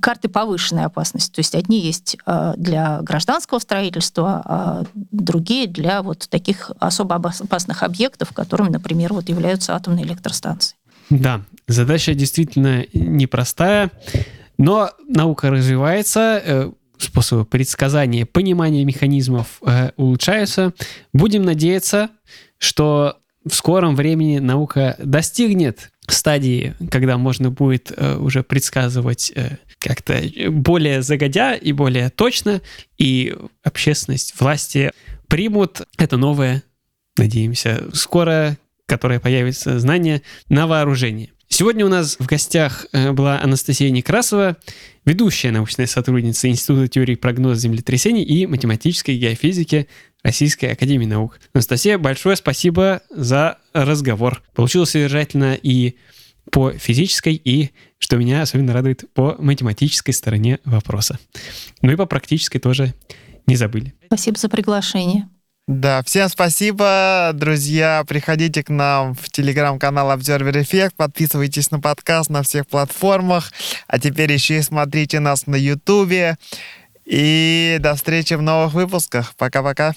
карты повышенной опасности. То есть одни есть э, для гражданского строительства, а другие для вот таких особо опасных объектов, которыми, например, вот являются атомные электростанции. Да, задача действительно непростая, но наука развивается, э, способы предсказания, понимания механизмов э, улучшаются. Будем надеяться, что в скором времени наука достигнет стадии, когда можно будет э, уже предсказывать как-то более загодя и более точно, и общественность, власти примут это новое, надеемся, скоро, которое появится знание на вооружении. Сегодня у нас в гостях э, была Анастасия Некрасова, ведущая научная сотрудница Института теории прогноза землетрясений и математической геофизики Российской Академии Наук. Анастасия, большое спасибо за разговор. Получилось содержательно и по физической, и, что меня особенно радует, по математической стороне вопроса. Ну и по практической тоже не забыли. Спасибо за приглашение. Да, всем спасибо, друзья. Приходите к нам в телеграм-канал Observer Effect, подписывайтесь на подкаст на всех платформах, а теперь еще и смотрите нас на ютубе. И до встречи в новых выпусках. Пока-пока.